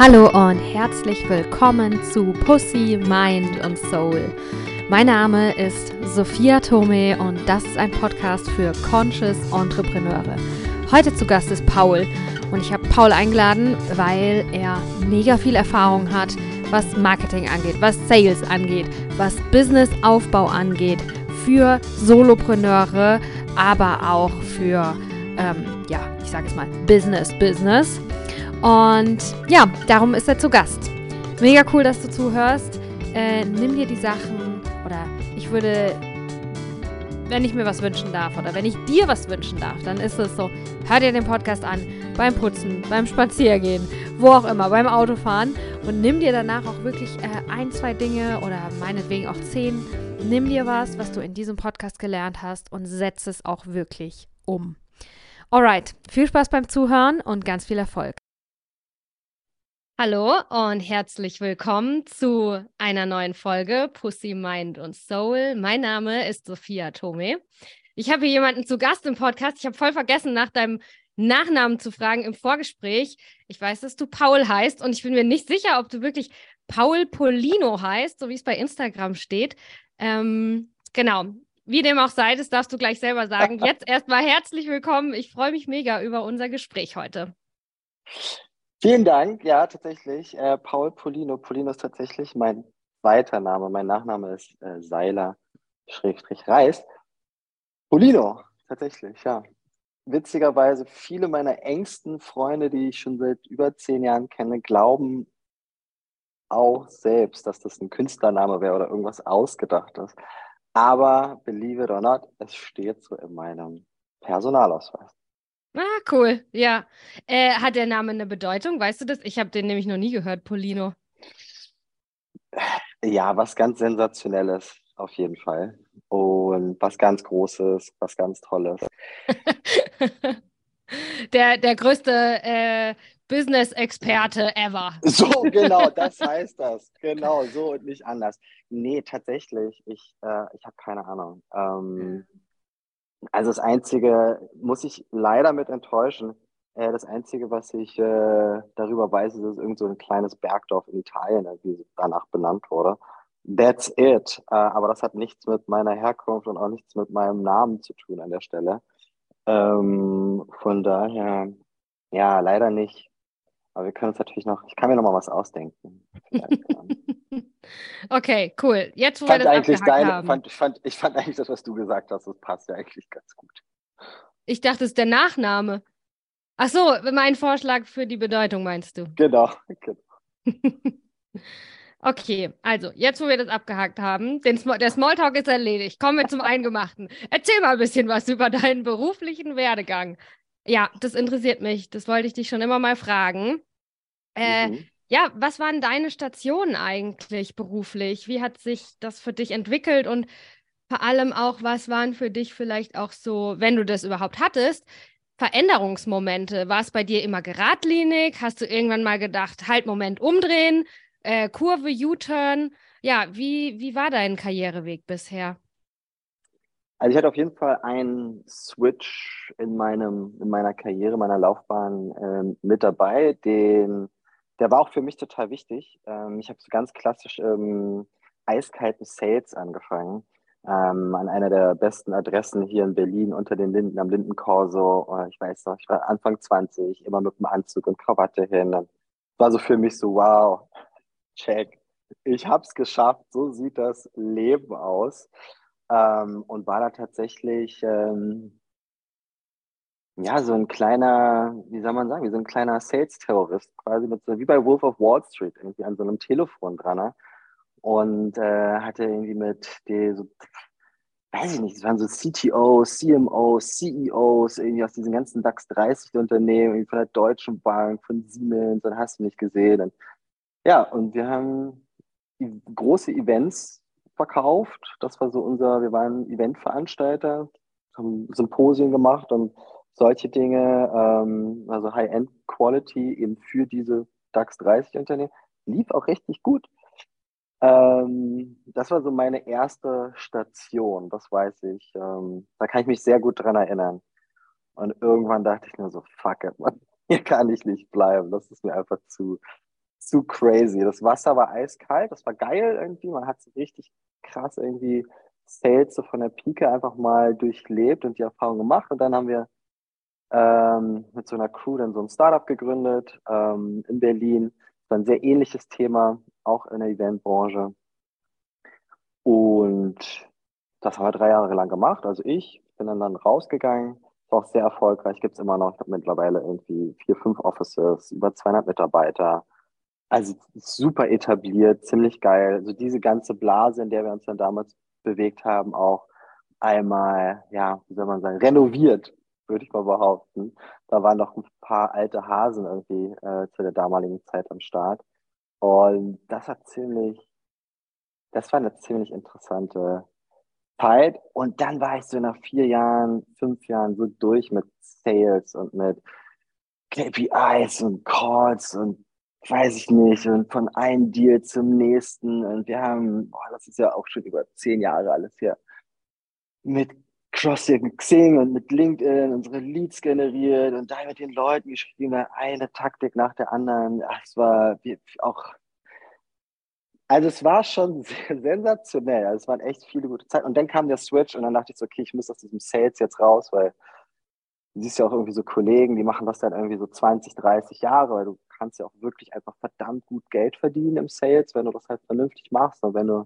Hallo und herzlich willkommen zu Pussy, Mind und Soul. Mein Name ist Sophia Tome und das ist ein Podcast für Conscious Entrepreneure. Heute zu Gast ist Paul und ich habe Paul eingeladen, weil er mega viel Erfahrung hat, was Marketing angeht, was Sales angeht, was Businessaufbau angeht, für Solopreneure, aber auch für, ähm, ja, ich sage es mal, Business, Business. Und ja, darum ist er zu Gast. Mega cool, dass du zuhörst. Äh, nimm dir die Sachen oder ich würde, wenn ich mir was wünschen darf oder wenn ich dir was wünschen darf, dann ist es so, hör dir den Podcast an beim Putzen, beim Spaziergehen, wo auch immer, beim Autofahren und nimm dir danach auch wirklich äh, ein, zwei Dinge oder meinetwegen auch zehn. Nimm dir was, was du in diesem Podcast gelernt hast und setz es auch wirklich um. Alright, viel Spaß beim Zuhören und ganz viel Erfolg. Hallo und herzlich willkommen zu einer neuen Folge Pussy, Mind und Soul. Mein Name ist Sophia Tome. Ich habe hier jemanden zu Gast im Podcast. Ich habe voll vergessen, nach deinem Nachnamen zu fragen im Vorgespräch. Ich weiß, dass du Paul heißt und ich bin mir nicht sicher, ob du wirklich Paul Polino heißt, so wie es bei Instagram steht. Ähm, genau. Wie dem auch sei, das darfst du gleich selber sagen. Jetzt erstmal herzlich willkommen. Ich freue mich mega über unser Gespräch heute. Vielen Dank. Ja, tatsächlich. Äh, Paul Polino. Polino ist tatsächlich mein zweiter Name. Mein Nachname ist äh, Seiler Schrägstrich Reis. Polino, tatsächlich, ja. Witzigerweise, viele meiner engsten Freunde, die ich schon seit über zehn Jahren kenne, glauben auch selbst, dass das ein Künstlername wäre oder irgendwas Ausgedachtes. Aber believe it or not, es steht so in meinem Personalausweis. Ah, cool. Ja. Äh, hat der Name eine Bedeutung? Weißt du das? Ich habe den nämlich noch nie gehört, Polino. Ja, was ganz Sensationelles, auf jeden Fall. Und was ganz Großes, was ganz Tolles. der, der größte äh, Business-Experte ever. So, genau, das heißt das. Genau, so und nicht anders. Nee, tatsächlich, ich, äh, ich habe keine Ahnung. Ähm, also das Einzige, muss ich leider mit enttäuschen, äh, das Einzige, was ich äh, darüber weiß, ist, dass irgend so ein kleines Bergdorf in Italien irgendwie danach benannt wurde. That's it. Äh, aber das hat nichts mit meiner Herkunft und auch nichts mit meinem Namen zu tun an der Stelle. Ähm, von daher, ja, leider nicht. Aber wir können uns natürlich noch, ich kann mir noch mal was ausdenken. okay, cool. Jetzt, wo fand wir das eigentlich deine, haben. Fand, fand, ich fand eigentlich das, was du gesagt hast, das passt ja eigentlich ganz gut. Ich dachte, es ist der Nachname. Ach so, mein Vorschlag für die Bedeutung meinst du? Genau, genau. okay, also jetzt, wo wir das abgehakt haben, den Sm der Smalltalk ist erledigt. Kommen wir zum Eingemachten. Erzähl mal ein bisschen was über deinen beruflichen Werdegang. Ja, das interessiert mich. Das wollte ich dich schon immer mal fragen. Äh, mhm. Ja, was waren deine Stationen eigentlich beruflich? Wie hat sich das für dich entwickelt und vor allem auch, was waren für dich vielleicht auch so, wenn du das überhaupt hattest, Veränderungsmomente? War es bei dir immer geradlinig? Hast du irgendwann mal gedacht, halt, Moment, umdrehen, äh, Kurve, U-Turn? Ja, wie, wie war dein Karriereweg bisher? Also ich hatte auf jeden Fall einen Switch in meinem, in meiner Karriere, meiner Laufbahn ähm, mit dabei, den der war auch für mich total wichtig. Ähm, ich habe so ganz klassisch ähm, eiskalten Sales angefangen. Ähm, an einer der besten Adressen hier in Berlin unter den Linden am Lindenkorso. Äh, ich weiß noch, ich war Anfang 20, immer mit dem Anzug und Krawatte hin. Und war so für mich so, wow, check. Ich habe es geschafft, so sieht das Leben aus. Ähm, und war da tatsächlich ähm, ja, so ein kleiner, wie soll man sagen, wie so ein kleiner Sales-Terrorist, quasi mit so, wie bei Wolf of Wall Street, irgendwie an so einem Telefon dran. Ne? Und äh, hatte irgendwie mit die so, weiß ich nicht, es waren so CTOs, CMOs, CEOs, irgendwie aus diesen ganzen DAX 30 Unternehmen, irgendwie von der Deutschen Bank, von Siemens, und hast du nicht gesehen. Und, ja, und wir haben große Events verkauft. Das war so unser, wir waren Eventveranstalter, haben Symposien gemacht und solche Dinge, ähm, also High-End-Quality eben für diese DAX 30 Unternehmen, lief auch richtig gut. Ähm, das war so meine erste Station, das weiß ich. Ähm, da kann ich mich sehr gut dran erinnern. Und irgendwann dachte ich nur so, fuck it, man, hier kann ich nicht bleiben. Das ist mir einfach zu, zu crazy. Das Wasser war eiskalt, das war geil irgendwie. Man hat so richtig krass irgendwie Sales von der Pike einfach mal durchlebt und die Erfahrung gemacht. Und dann haben wir ähm, mit so einer Crew dann so ein Startup gegründet ähm, in Berlin. Das war ein sehr ähnliches Thema, auch in der Eventbranche. Und das haben wir drei Jahre lang gemacht. Also ich bin dann, dann rausgegangen, war auch sehr erfolgreich, gibt es immer noch. Ich habe mittlerweile irgendwie vier, fünf Offices, über 200 Mitarbeiter. Also super etabliert, ziemlich geil. Also diese ganze Blase, in der wir uns dann damals bewegt haben, auch einmal, ja, wie soll man sagen, renoviert, würde ich mal behaupten. Da waren noch ein paar alte Hasen irgendwie äh, zu der damaligen Zeit am Start. Und das hat ziemlich, das war eine ziemlich interessante Zeit. Und dann war ich so nach vier Jahren, fünf Jahren so durch mit Sales und mit KPIs und Calls und weiß ich nicht, und von einem Deal zum nächsten. Und wir haben, boah, das ist ja auch schon über zehn Jahre alles hier, mit Crossing Xing und mit LinkedIn unsere Leads generiert und da mit den Leuten geschrieben, eine Taktik nach der anderen. Es war auch, also es war schon sensationell. Also es waren echt viele gute Zeiten. Und dann kam der Switch und dann dachte ich so, okay, ich muss aus diesem Sales jetzt raus, weil du siehst ja auch irgendwie so Kollegen, die machen das dann irgendwie so 20, 30 Jahre, weil du kannst ja auch wirklich einfach verdammt gut Geld verdienen im Sales, wenn du das halt vernünftig machst und wenn du,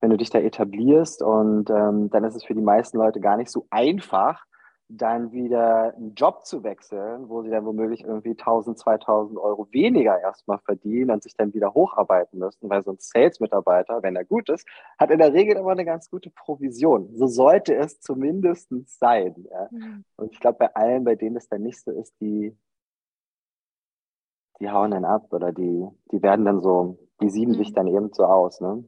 wenn du dich da etablierst. Und ähm, dann ist es für die meisten Leute gar nicht so einfach, dann wieder einen Job zu wechseln, wo sie dann womöglich irgendwie 1000, 2000 Euro weniger erstmal verdienen und sich dann wieder hocharbeiten müssen, weil so ein Sales-Mitarbeiter, wenn er gut ist, hat in der Regel immer eine ganz gute Provision. So sollte es zumindest sein. Ja. Mhm. Und ich glaube, bei allen, bei denen es dann nicht so ist, die, die hauen dann ab oder die, die werden dann so, die sieben mhm. sich dann eben so aus. Ne?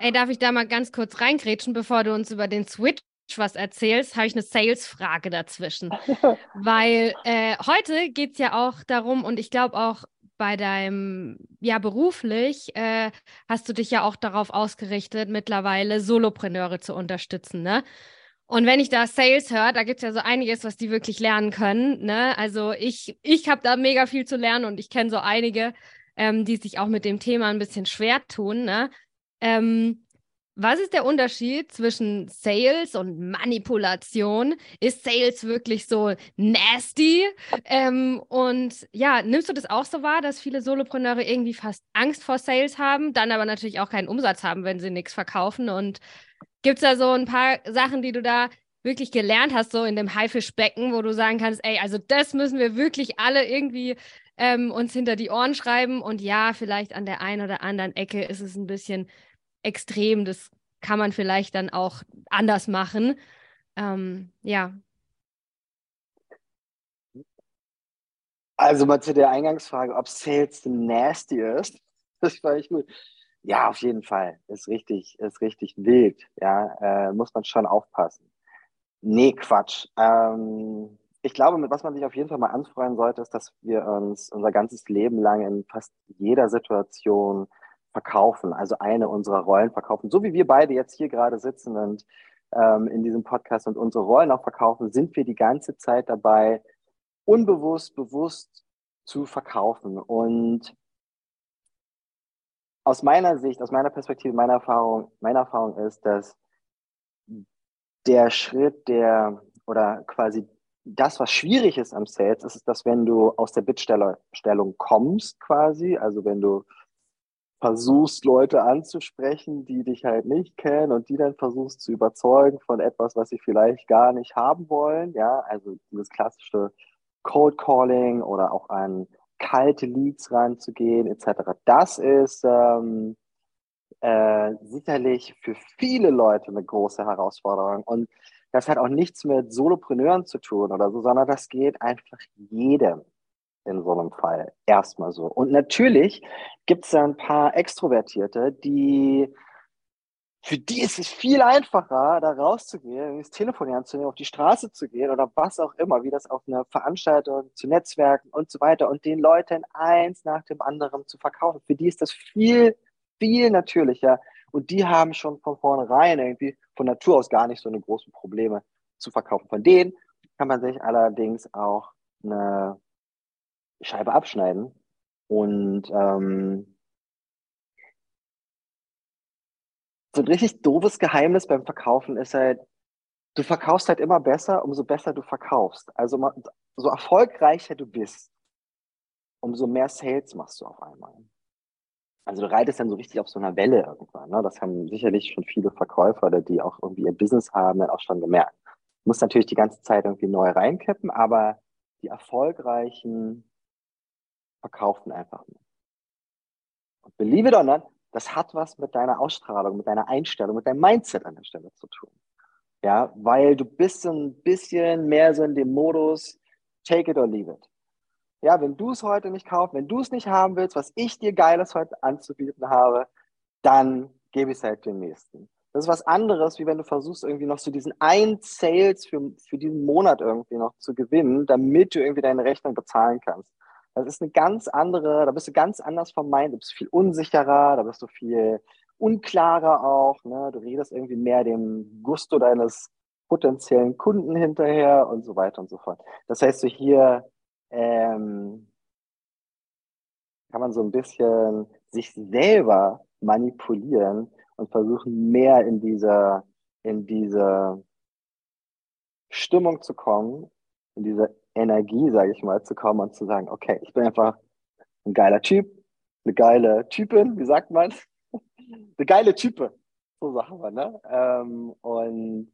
Ey, darf ich da mal ganz kurz reingrätschen, bevor du uns über den Switch was erzählst, habe ich eine Sales-Frage dazwischen. Weil äh, heute geht es ja auch darum, und ich glaube auch bei deinem, ja, beruflich äh, hast du dich ja auch darauf ausgerichtet, mittlerweile Solopreneure zu unterstützen, ne? Und wenn ich da Sales höre, da gibt es ja so einiges, was die wirklich lernen können. Ne? Also ich, ich habe da mega viel zu lernen und ich kenne so einige, ähm, die sich auch mit dem Thema ein bisschen schwer tun. Ne? Ähm, was ist der Unterschied zwischen Sales und Manipulation? Ist Sales wirklich so nasty? Ähm, und ja, nimmst du das auch so wahr, dass viele Solopreneure irgendwie fast Angst vor Sales haben, dann aber natürlich auch keinen Umsatz haben, wenn sie nichts verkaufen und Gibt es da so ein paar Sachen, die du da wirklich gelernt hast, so in dem Haifischbecken, wo du sagen kannst, ey, also das müssen wir wirklich alle irgendwie ähm, uns hinter die Ohren schreiben. Und ja, vielleicht an der einen oder anderen Ecke ist es ein bisschen extrem. Das kann man vielleicht dann auch anders machen. Ähm, ja. Also mal zu der Eingangsfrage, ob Sales nasty ist. Das war ich gut. Ja, auf jeden Fall. Ist richtig, ist richtig wild. Ja, äh, muss man schon aufpassen. Nee, Quatsch. Ähm, ich glaube, mit was man sich auf jeden Fall mal anfreuen sollte, ist, dass wir uns unser ganzes Leben lang in fast jeder Situation verkaufen, also eine unserer Rollen verkaufen. So wie wir beide jetzt hier gerade sitzen und ähm, in diesem Podcast und unsere Rollen auch verkaufen, sind wir die ganze Zeit dabei, unbewusst, bewusst zu verkaufen. Und aus meiner Sicht, aus meiner Perspektive, meiner Erfahrung, meine Erfahrung ist, dass der Schritt, der oder quasi das, was schwierig ist am Sales, ist, dass wenn du aus der Bittstellung kommst, quasi, also wenn du versuchst, Leute anzusprechen, die dich halt nicht kennen und die dann versuchst zu überzeugen von etwas, was sie vielleicht gar nicht haben wollen, ja, also dieses klassische Cold Calling oder auch ein kalte Leads ranzugehen, etc. Das ist ähm, äh, sicherlich für viele Leute eine große Herausforderung. Und das hat auch nichts mit Solopreneuren zu tun oder so, sondern das geht einfach jedem in so einem Fall erstmal so. Und natürlich gibt es da ein paar Extrovertierte, die für die ist es viel einfacher, da rauszugehen, das Telefon anzunehmen, auf die Straße zu gehen oder was auch immer, wie das auf einer Veranstaltung, zu Netzwerken und so weiter und den Leuten eins nach dem anderen zu verkaufen. Für die ist das viel, viel natürlicher und die haben schon von vornherein irgendwie von Natur aus gar nicht so eine großen Probleme zu verkaufen. Von denen kann man sich allerdings auch eine Scheibe abschneiden Und ähm, so ein richtig doofes Geheimnis beim Verkaufen ist halt, du verkaufst halt immer besser, umso besser du verkaufst. Also so erfolgreicher du bist, umso mehr Sales machst du auf einmal. Also du reitest dann so richtig auf so einer Welle irgendwann. Ne? Das haben sicherlich schon viele Verkäufer, oder die auch irgendwie ihr Business haben, dann auch schon gemerkt. Du musst natürlich die ganze Zeit irgendwie neu reinkippen, aber die erfolgreichen verkaufen einfach nur. Und believe it or not, das hat was mit deiner Ausstrahlung, mit deiner Einstellung, mit deinem Mindset an der Stelle zu tun. Ja, weil du bist ein bisschen mehr so in dem Modus, take it or leave it. Ja, wenn du es heute nicht kaufst, wenn du es nicht haben willst, was ich dir Geiles heute anzubieten habe, dann gebe ich es halt dem nächsten. Das ist was anderes, wie wenn du versuchst, irgendwie noch so diesen einen Sales für, für diesen Monat irgendwie noch zu gewinnen, damit du irgendwie deine Rechnung bezahlen kannst. Das ist eine ganz andere, da bist du ganz anders vom Mind, du bist viel unsicherer, da bist du viel unklarer auch. Ne? Du redest irgendwie mehr dem Gusto deines potenziellen Kunden hinterher und so weiter und so fort. Das heißt, so hier ähm, kann man so ein bisschen sich selber manipulieren und versuchen mehr in dieser in diese Stimmung zu kommen, in diese Energie, sage ich mal, zu kommen und zu sagen, okay, ich bin einfach ein geiler Typ, eine geile Typin, wie sagt man? eine geile Type. So sagen wir, ne? Ähm, und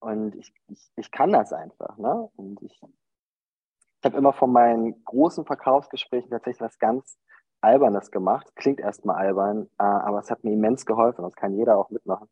und ich, ich, ich kann das einfach, ne? Und ich, ich habe immer von meinen großen Verkaufsgesprächen tatsächlich was ganz Albernes gemacht. Klingt erstmal albern, äh, aber es hat mir immens geholfen. Das kann jeder auch mitmachen.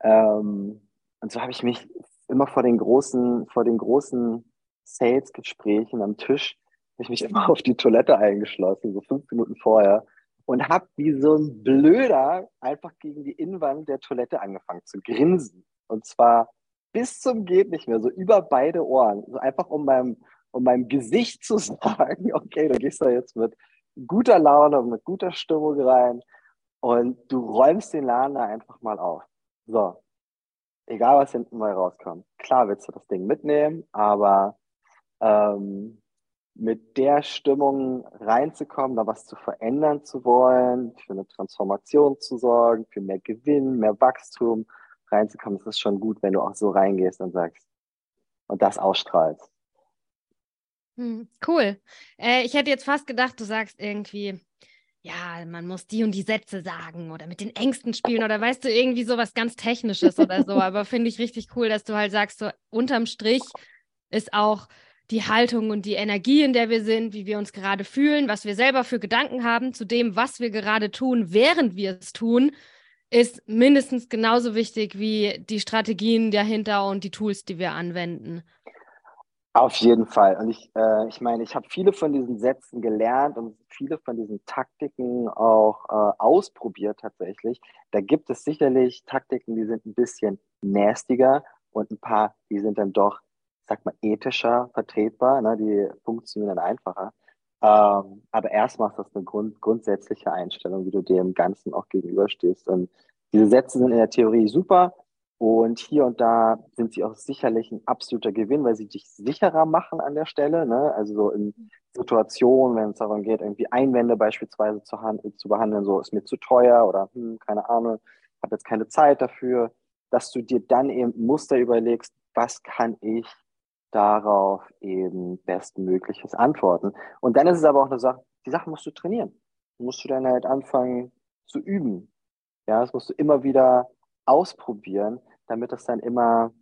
Ähm, und so habe ich mich immer vor den großen, vor den großen Sales-Gesprächen am Tisch, habe ich mich immer auf die Toilette eingeschlossen, so fünf Minuten vorher und habe wie so ein Blöder einfach gegen die Innenwand der Toilette angefangen zu grinsen. Und zwar bis zum geht nicht mehr, so über beide Ohren. So einfach um meinem, um meinem Gesicht zu sagen, okay, du gehst da jetzt mit guter Laune und mit guter Stimmung rein und du räumst den Laden da einfach mal auf. So. Egal, was hinten mal rauskommt. Klar willst du das Ding mitnehmen, aber ähm, mit der Stimmung reinzukommen, da was zu verändern zu wollen, für eine Transformation zu sorgen, für mehr Gewinn, mehr Wachstum reinzukommen, das ist schon gut, wenn du auch so reingehst und sagst und das ausstrahlst. Hm, cool. Äh, ich hätte jetzt fast gedacht, du sagst irgendwie, ja, man muss die und die Sätze sagen oder mit den Ängsten spielen oder weißt du, irgendwie sowas ganz Technisches oder so. Aber finde ich richtig cool, dass du halt sagst, so unterm Strich ist auch die Haltung und die Energie, in der wir sind, wie wir uns gerade fühlen, was wir selber für Gedanken haben zu dem, was wir gerade tun, während wir es tun, ist mindestens genauso wichtig wie die Strategien dahinter und die Tools, die wir anwenden. Auf jeden Fall. Und ich, äh, ich meine, ich habe viele von diesen Sätzen gelernt und viele von diesen Taktiken auch äh, ausprobiert tatsächlich. Da gibt es sicherlich Taktiken, die sind ein bisschen nastiger und ein paar, die sind dann doch sag mal, ethischer vertretbar, ne? die funktionieren einfacher. Ähm, aber erstmal ist das eine Grund, grundsätzliche Einstellung, wie du dem Ganzen auch gegenüberstehst. Und diese Sätze sind in der Theorie super und hier und da sind sie auch sicherlich ein absoluter Gewinn, weil sie dich sicherer machen an der Stelle. Ne? Also so in Situationen, wenn es darum geht, irgendwie Einwände beispielsweise zu, zu behandeln, so ist mir zu teuer oder hm, keine Ahnung, habe jetzt keine Zeit dafür, dass du dir dann eben Muster überlegst, was kann ich darauf eben bestmögliches antworten. Und dann ist es aber auch eine Sache, die Sache musst du trainieren. musst du dann halt anfangen zu üben. Ja, das musst du immer wieder ausprobieren, damit das dann immer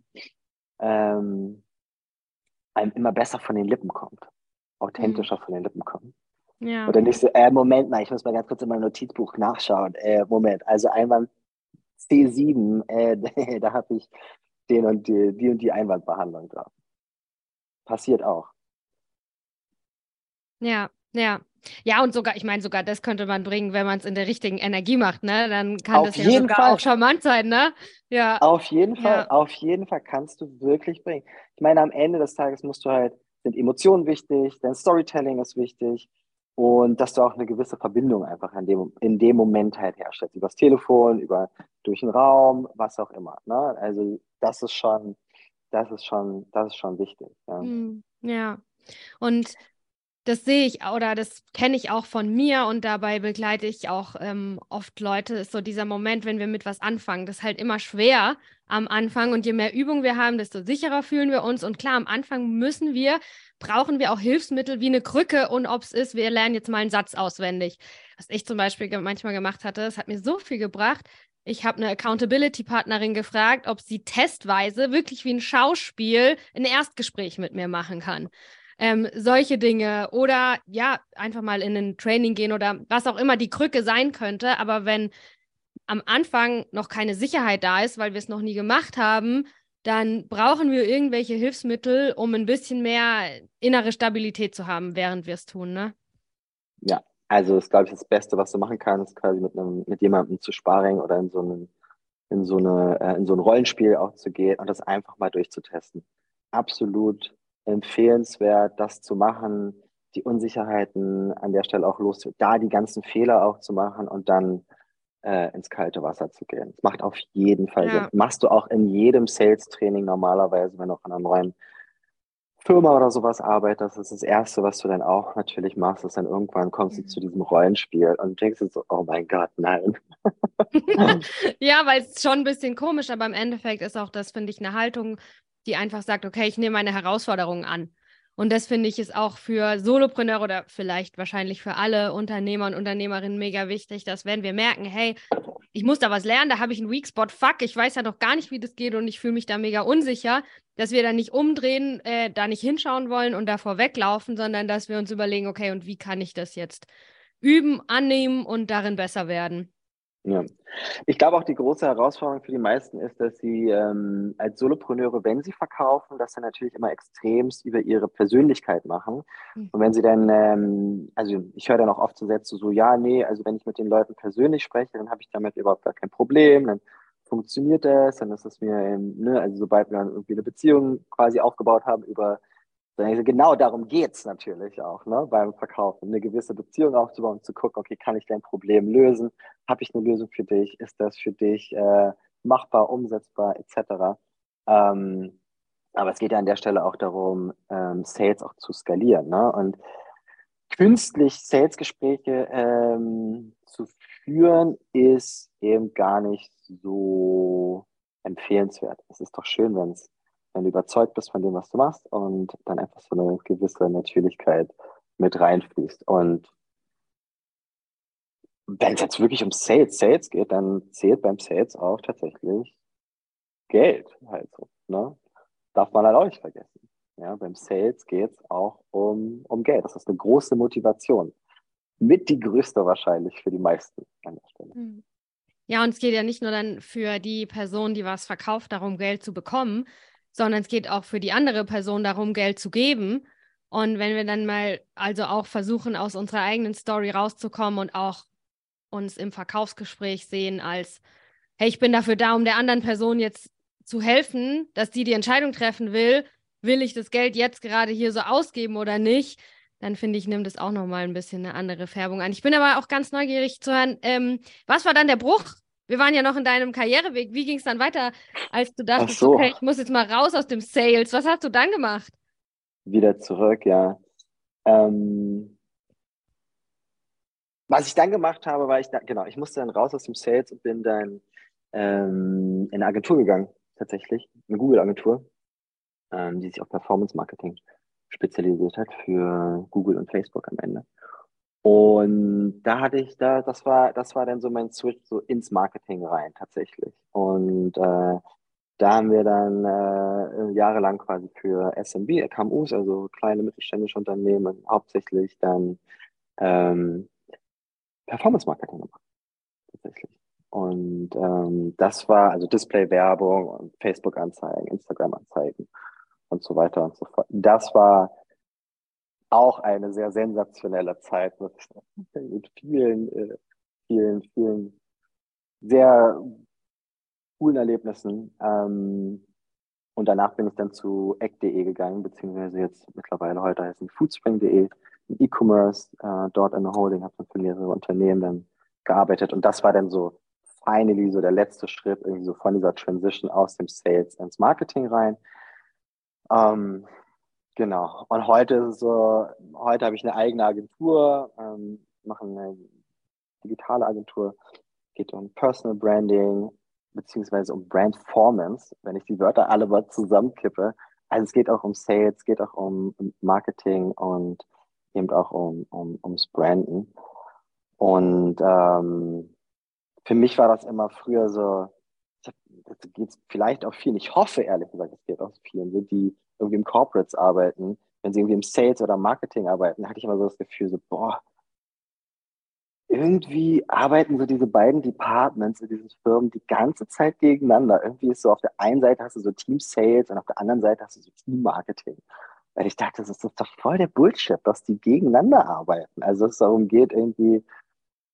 ähm, einem immer besser von den Lippen kommt. Authentischer mhm. von den Lippen kommt. Ja. Oder nicht so, äh, Moment mal, ich muss mal ganz kurz in meinem Notizbuch nachschauen. Äh, Moment, also Einwand C7, äh, da habe ich den und die, die und die Einwandbehandlung drauf passiert auch. Ja, ja. Ja, und sogar, ich meine, sogar das könnte man bringen, wenn man es in der richtigen Energie macht, ne? Dann kann auf das ja sogar Fall. auch charmant sein, ne? Ja. Auf jeden Fall, ja. auf jeden Fall kannst du wirklich bringen. Ich meine, am Ende des Tages musst du halt, sind Emotionen wichtig, dein Storytelling ist wichtig und dass du auch eine gewisse Verbindung einfach in dem, in dem Moment halt herstellst. Übers Telefon, über, durch den Raum, was auch immer. Ne? Also das ist schon, das ist schon, das ist schon wichtig. Ja. Hm, ja. Und das sehe ich oder das kenne ich auch von mir und dabei begleite ich auch ähm, oft Leute, ist so dieser Moment, wenn wir mit was anfangen. Das ist halt immer schwer am Anfang und je mehr Übung wir haben, desto sicherer fühlen wir uns. Und klar, am Anfang müssen wir, brauchen wir auch Hilfsmittel wie eine Krücke und ob es ist, wir lernen jetzt mal einen Satz auswendig. Was ich zum Beispiel manchmal gemacht hatte, das hat mir so viel gebracht. Ich habe eine Accountability-Partnerin gefragt, ob sie testweise wirklich wie ein Schauspiel ein Erstgespräch mit mir machen kann ähm, solche Dinge oder ja, einfach mal in ein Training gehen oder was auch immer die Krücke sein könnte. Aber wenn am Anfang noch keine Sicherheit da ist, weil wir es noch nie gemacht haben, dann brauchen wir irgendwelche Hilfsmittel, um ein bisschen mehr innere Stabilität zu haben, während wir es tun, ne? Ja, also das glaube ich das Beste, was du machen kannst, quasi mit einem, mit jemandem zu sparen oder in so einem, in so eine, äh, in so ein Rollenspiel auch zu gehen und das einfach mal durchzutesten. Absolut empfehlenswert, das zu machen, die Unsicherheiten an der Stelle auch los, da die ganzen Fehler auch zu machen und dann äh, ins kalte Wasser zu gehen. Das macht auf jeden Fall ja. Sinn. Machst du auch in jedem Sales-Training normalerweise, wenn du auch an einer neuen Firma oder sowas arbeitest, das ist das Erste, was du dann auch natürlich machst, ist dann irgendwann kommst du mhm. zu diesem Rollenspiel und denkst du so, oh mein Gott, nein. ja, weil es schon ein bisschen komisch, aber im Endeffekt ist auch das, finde ich, eine Haltung, die einfach sagt, okay, ich nehme meine Herausforderungen an. Und das finde ich ist auch für Solopreneure oder vielleicht wahrscheinlich für alle Unternehmer und Unternehmerinnen mega wichtig, dass wenn wir merken, hey, ich muss da was lernen, da habe ich einen Weak Spot, fuck, ich weiß ja noch gar nicht, wie das geht und ich fühle mich da mega unsicher, dass wir da nicht umdrehen, äh, da nicht hinschauen wollen und davor weglaufen, sondern dass wir uns überlegen, okay, und wie kann ich das jetzt üben, annehmen und darin besser werden. Ja. Ich glaube auch die große Herausforderung für die meisten ist, dass sie ähm, als Solopreneure, wenn sie verkaufen, das dann natürlich immer extremst über ihre Persönlichkeit machen. Mhm. Und wenn sie dann, ähm, also ich höre dann auch oft so Sätze so, ja, nee, also wenn ich mit den Leuten persönlich spreche, dann habe ich damit überhaupt gar kein Problem, dann funktioniert das, dann ist es mir, ähm, ne, also sobald wir dann irgendwie eine Beziehung quasi aufgebaut haben über Genau darum geht es natürlich auch ne, beim Verkaufen, eine gewisse Beziehung aufzubauen, zu gucken, okay, kann ich dein Problem lösen? Habe ich eine Lösung für dich? Ist das für dich äh, machbar, umsetzbar, etc.? Ähm, aber es geht ja an der Stelle auch darum, ähm, Sales auch zu skalieren. Ne? Und künstlich Sales-Gespräche ähm, zu führen, ist eben gar nicht so empfehlenswert. Es ist doch schön, wenn es wenn du überzeugt bist von dem, was du machst und dann einfach so eine gewisse Natürlichkeit mit reinfließt. Und wenn es jetzt wirklich um Sales, Sales geht, dann zählt beim Sales auch tatsächlich Geld halt so. Ne? Darf man halt auch nicht vergessen. Ja, beim Sales geht es auch um, um Geld. Das ist eine große Motivation. Mit die größte wahrscheinlich für die meisten an der Stelle. Hm. Ja, und es geht ja nicht nur dann für die Person, die was verkauft, darum, Geld zu bekommen, sondern es geht auch für die andere Person darum, Geld zu geben. Und wenn wir dann mal also auch versuchen, aus unserer eigenen Story rauszukommen und auch uns im Verkaufsgespräch sehen als, hey, ich bin dafür da, um der anderen Person jetzt zu helfen, dass die die Entscheidung treffen will, will ich das Geld jetzt gerade hier so ausgeben oder nicht, dann finde ich, nimmt es auch nochmal ein bisschen eine andere Färbung an. Ich bin aber auch ganz neugierig zu hören, ähm, was war dann der Bruch wir waren ja noch in deinem Karriereweg. Wie ging es dann weiter, als du dachtest, so. okay, ich muss jetzt mal raus aus dem Sales? Was hast du dann gemacht? Wieder zurück, ja. Ähm, was ich dann gemacht habe, war ich da, genau, ich musste dann raus aus dem Sales und bin dann ähm, in eine Agentur gegangen, tatsächlich, eine Google-Agentur, ähm, die sich auf Performance Marketing spezialisiert hat für Google und Facebook am Ende. Und da hatte ich da, das war, das war dann so mein Switch so ins Marketing rein tatsächlich. Und äh, da haben wir dann äh, jahrelang quasi für SMB, KMUs, also kleine mittelständische Unternehmen, hauptsächlich dann ähm, Performance Marketing gemacht. Tatsächlich. Und ähm, das war also Display-Werbung Facebook-Anzeigen, Instagram-Anzeigen und so weiter und so fort. Das war auch eine sehr sensationelle Zeit mit, mit vielen, äh, vielen, vielen sehr coolen Erlebnissen. Ähm, und danach bin ich dann zu eck.de gegangen, beziehungsweise jetzt mittlerweile heute heißt es foodspring.de, E-Commerce, äh, dort in der Holding, habe dann für mehrere Unternehmen dann gearbeitet. Und das war dann so finally so der letzte Schritt irgendwie so von dieser Transition aus dem Sales ins Marketing rein. Ähm, Genau. Und heute ist es so, heute habe ich eine eigene Agentur, ähm, mache eine digitale Agentur, geht um Personal Branding, beziehungsweise um Brandformance, wenn ich die Wörter alle mal zusammenkippe. Also es geht auch um Sales, es geht auch um Marketing und eben auch um, um, ums Branden. Und ähm, für mich war das immer früher so, das geht vielleicht auch vielen, ich hoffe ehrlich gesagt, es geht auch vielen, so die irgendwie im Corporates arbeiten, wenn sie irgendwie im Sales oder Marketing arbeiten, hatte ich immer so das Gefühl, so, boah, irgendwie arbeiten so diese beiden Departments in diesen Firmen die ganze Zeit gegeneinander. Irgendwie ist so, auf der einen Seite hast du so Team Sales und auf der anderen Seite hast du so Team Marketing. Weil ich dachte, das ist doch voll der Bullshit, dass die gegeneinander arbeiten. Also es darum geht irgendwie,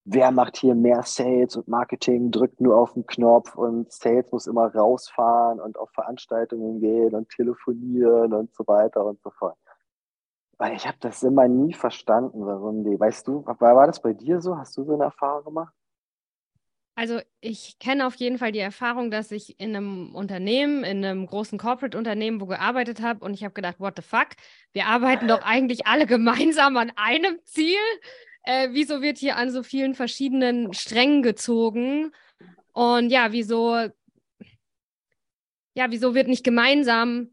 wer macht hier mehr Sales und Marketing, drückt nur auf den Knopf und Sales muss immer rausfahren und auf Veranstaltungen gehen und telefonieren und so weiter und so fort. Weil ich habe das immer nie verstanden, warum die. Weißt du, war, war das bei dir so? Hast du so eine Erfahrung gemacht? Also ich kenne auf jeden Fall die Erfahrung, dass ich in einem Unternehmen, in einem großen Corporate-Unternehmen, wo gearbeitet habe und ich habe gedacht, what the fuck, wir arbeiten doch eigentlich alle gemeinsam an einem Ziel äh, wieso wird hier an so vielen verschiedenen Strängen gezogen? Und ja, wieso, ja, wieso wird nicht gemeinsam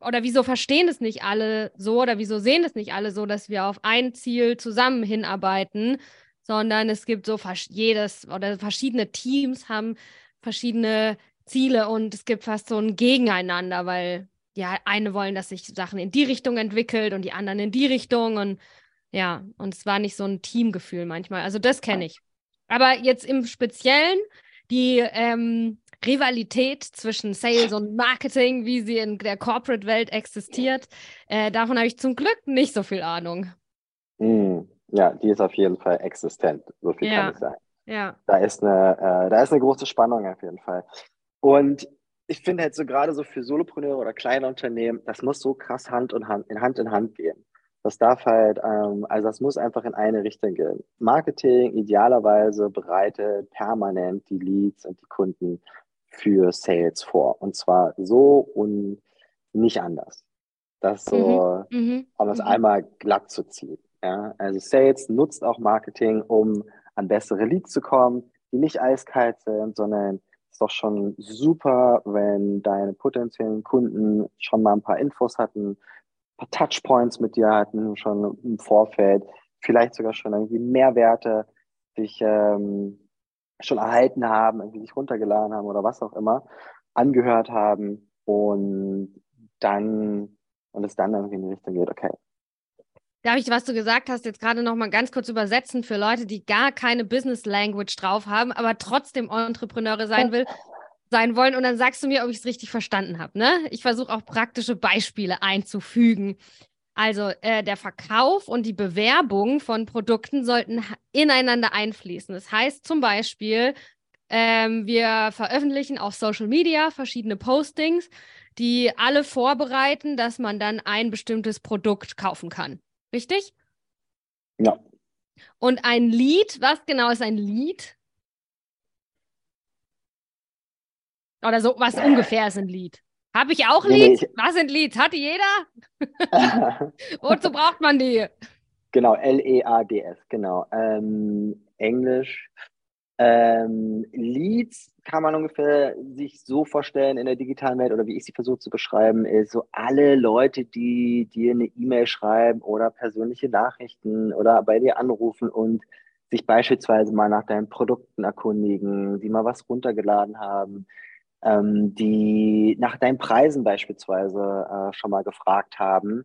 oder wieso verstehen es nicht alle so oder wieso sehen es nicht alle so, dass wir auf ein Ziel zusammen hinarbeiten, sondern es gibt so jedes oder verschiedene Teams haben verschiedene Ziele und es gibt fast so ein Gegeneinander, weil ja, eine wollen, dass sich Sachen in die Richtung entwickelt und die anderen in die Richtung und ja, und es war nicht so ein Teamgefühl manchmal. Also das kenne ich. Aber jetzt im Speziellen die ähm, Rivalität zwischen Sales und Marketing, wie sie in der Corporate-Welt existiert, äh, davon habe ich zum Glück nicht so viel Ahnung. Mm, ja, die ist auf jeden Fall existent. So viel ja. kann ich sagen. Ja. Da ist eine, äh, da ist eine große Spannung auf jeden Fall. Und ich finde halt so gerade so für Solopreneure oder kleine Unternehmen, das muss so krass Hand in Hand, in Hand in Hand gehen. Das darf halt, ähm, also das muss einfach in eine Richtung gehen. Marketing idealerweise bereitet permanent die Leads und die Kunden für Sales vor. Und zwar so und nicht anders. Das so, mhm. mhm. um das mhm. einmal glatt zu ziehen. Ja? Also Sales nutzt auch Marketing, um an bessere Leads zu kommen, die nicht eiskalt sind, sondern ist doch schon super, wenn deine potenziellen Kunden schon mal ein paar Infos hatten, paar Touchpoints mit dir hatten, schon im Vorfeld, vielleicht sogar schon irgendwie Mehrwerte sich ähm, schon erhalten haben, irgendwie sich runtergeladen haben oder was auch immer, angehört haben und dann und es dann irgendwie in die Richtung geht, okay. Darf ich, was du gesagt hast, jetzt gerade noch mal ganz kurz übersetzen für Leute, die gar keine Business Language drauf haben, aber trotzdem Entrepreneure sein will sein wollen und dann sagst du mir, ob ich es richtig verstanden habe. Ne? Ich versuche auch praktische Beispiele einzufügen. Also äh, der Verkauf und die Bewerbung von Produkten sollten ineinander einfließen. Das heißt zum Beispiel, ähm, wir veröffentlichen auf Social Media verschiedene Postings, die alle vorbereiten, dass man dann ein bestimmtes Produkt kaufen kann. Richtig? Ja. Und ein Lied, was genau ist ein Lied? Oder so, was ungefähr ist ein Lied? Habe ich auch Lied? Nee, was sind Lieds? Hat die jeder? Wozu braucht man die? Genau, L-E-A-D-S, genau. Ähm, Englisch. Ähm, Leads kann man ungefähr sich so vorstellen in der digitalen Welt oder wie ich sie versuche zu beschreiben, ist so alle Leute, die dir eine E-Mail schreiben oder persönliche Nachrichten oder bei dir anrufen und sich beispielsweise mal nach deinen Produkten erkundigen, die mal was runtergeladen haben, ähm, die nach deinen Preisen beispielsweise äh, schon mal gefragt haben,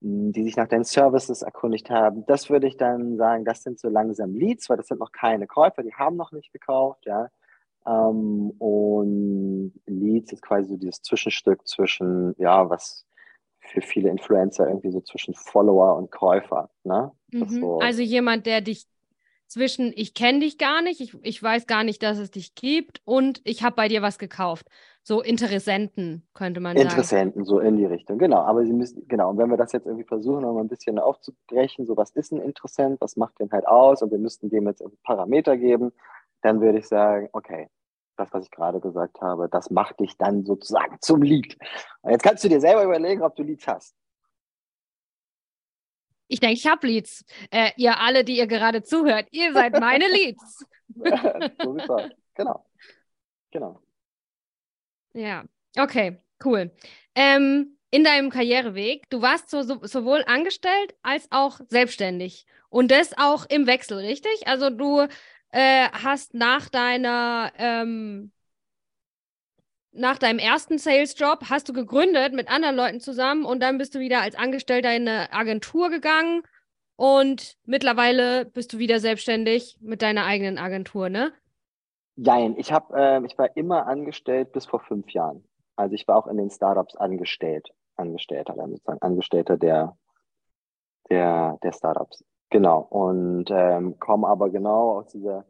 die sich nach deinen Services erkundigt haben. Das würde ich dann sagen, das sind so langsam Leads, weil das sind noch keine Käufer, die haben noch nicht gekauft, ja. Ähm, und Leads ist quasi so dieses Zwischenstück zwischen, ja, was für viele Influencer irgendwie so zwischen Follower und Käufer. Ne? Mhm. So also jemand, der dich zwischen ich kenne dich gar nicht, ich, ich weiß gar nicht, dass es dich gibt und ich habe bei dir was gekauft. So Interessenten könnte man sagen. Interessenten, so in die Richtung, genau. Aber sie müssen, genau, und wenn wir das jetzt irgendwie versuchen, noch mal ein bisschen aufzubrechen, so was ist ein Interessent, was macht den halt aus und wir müssten dem jetzt Parameter geben, dann würde ich sagen, okay, das, was ich gerade gesagt habe, das macht dich dann sozusagen zum Lead. Und jetzt kannst du dir selber überlegen, ob du Leads hast. Ich denke, ich habe Leads. Äh, ihr alle, die ihr gerade zuhört, ihr seid meine Leads. so sieht's aus. Genau. Genau. Ja, okay, cool. Ähm, in deinem Karriereweg, du warst so, so, sowohl angestellt als auch selbstständig. Und das auch im Wechsel, richtig? Also du äh, hast nach deiner ähm, nach deinem ersten Sales-Job hast du gegründet mit anderen Leuten zusammen und dann bist du wieder als Angestellter in eine Agentur gegangen und mittlerweile bist du wieder selbstständig mit deiner eigenen Agentur, ne? Nein, ich habe, äh, ich war immer angestellt bis vor fünf Jahren. Also ich war auch in den Startups angestellt, Angestellter, dann sozusagen Angestellter der der der Startups. Genau und ähm, komme aber genau aus dieser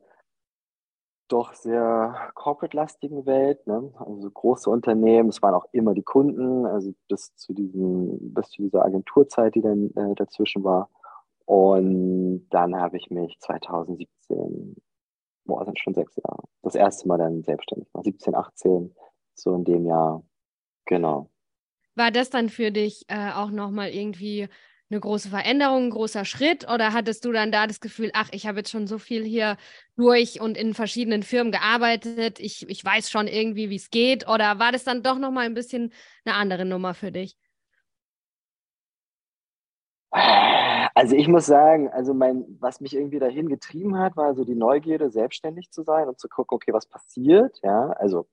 doch sehr corporate-lastigen Welt, ne? also große Unternehmen, es waren auch immer die Kunden, also bis zu diesem, bis zu dieser Agenturzeit, die dann äh, dazwischen war. Und dann habe ich mich 2017, boah, sind schon sechs Jahre, das erste Mal dann selbstständig gemacht, 17, 18, so in dem Jahr, genau. War das dann für dich äh, auch nochmal irgendwie eine große Veränderung, ein großer Schritt? Oder hattest du dann da das Gefühl, ach, ich habe jetzt schon so viel hier durch und in verschiedenen Firmen gearbeitet, ich, ich weiß schon irgendwie, wie es geht? Oder war das dann doch nochmal ein bisschen eine andere Nummer für dich? Also ich muss sagen, also mein, was mich irgendwie dahin getrieben hat, war so die Neugierde, selbstständig zu sein und zu gucken, okay, was passiert, ja, also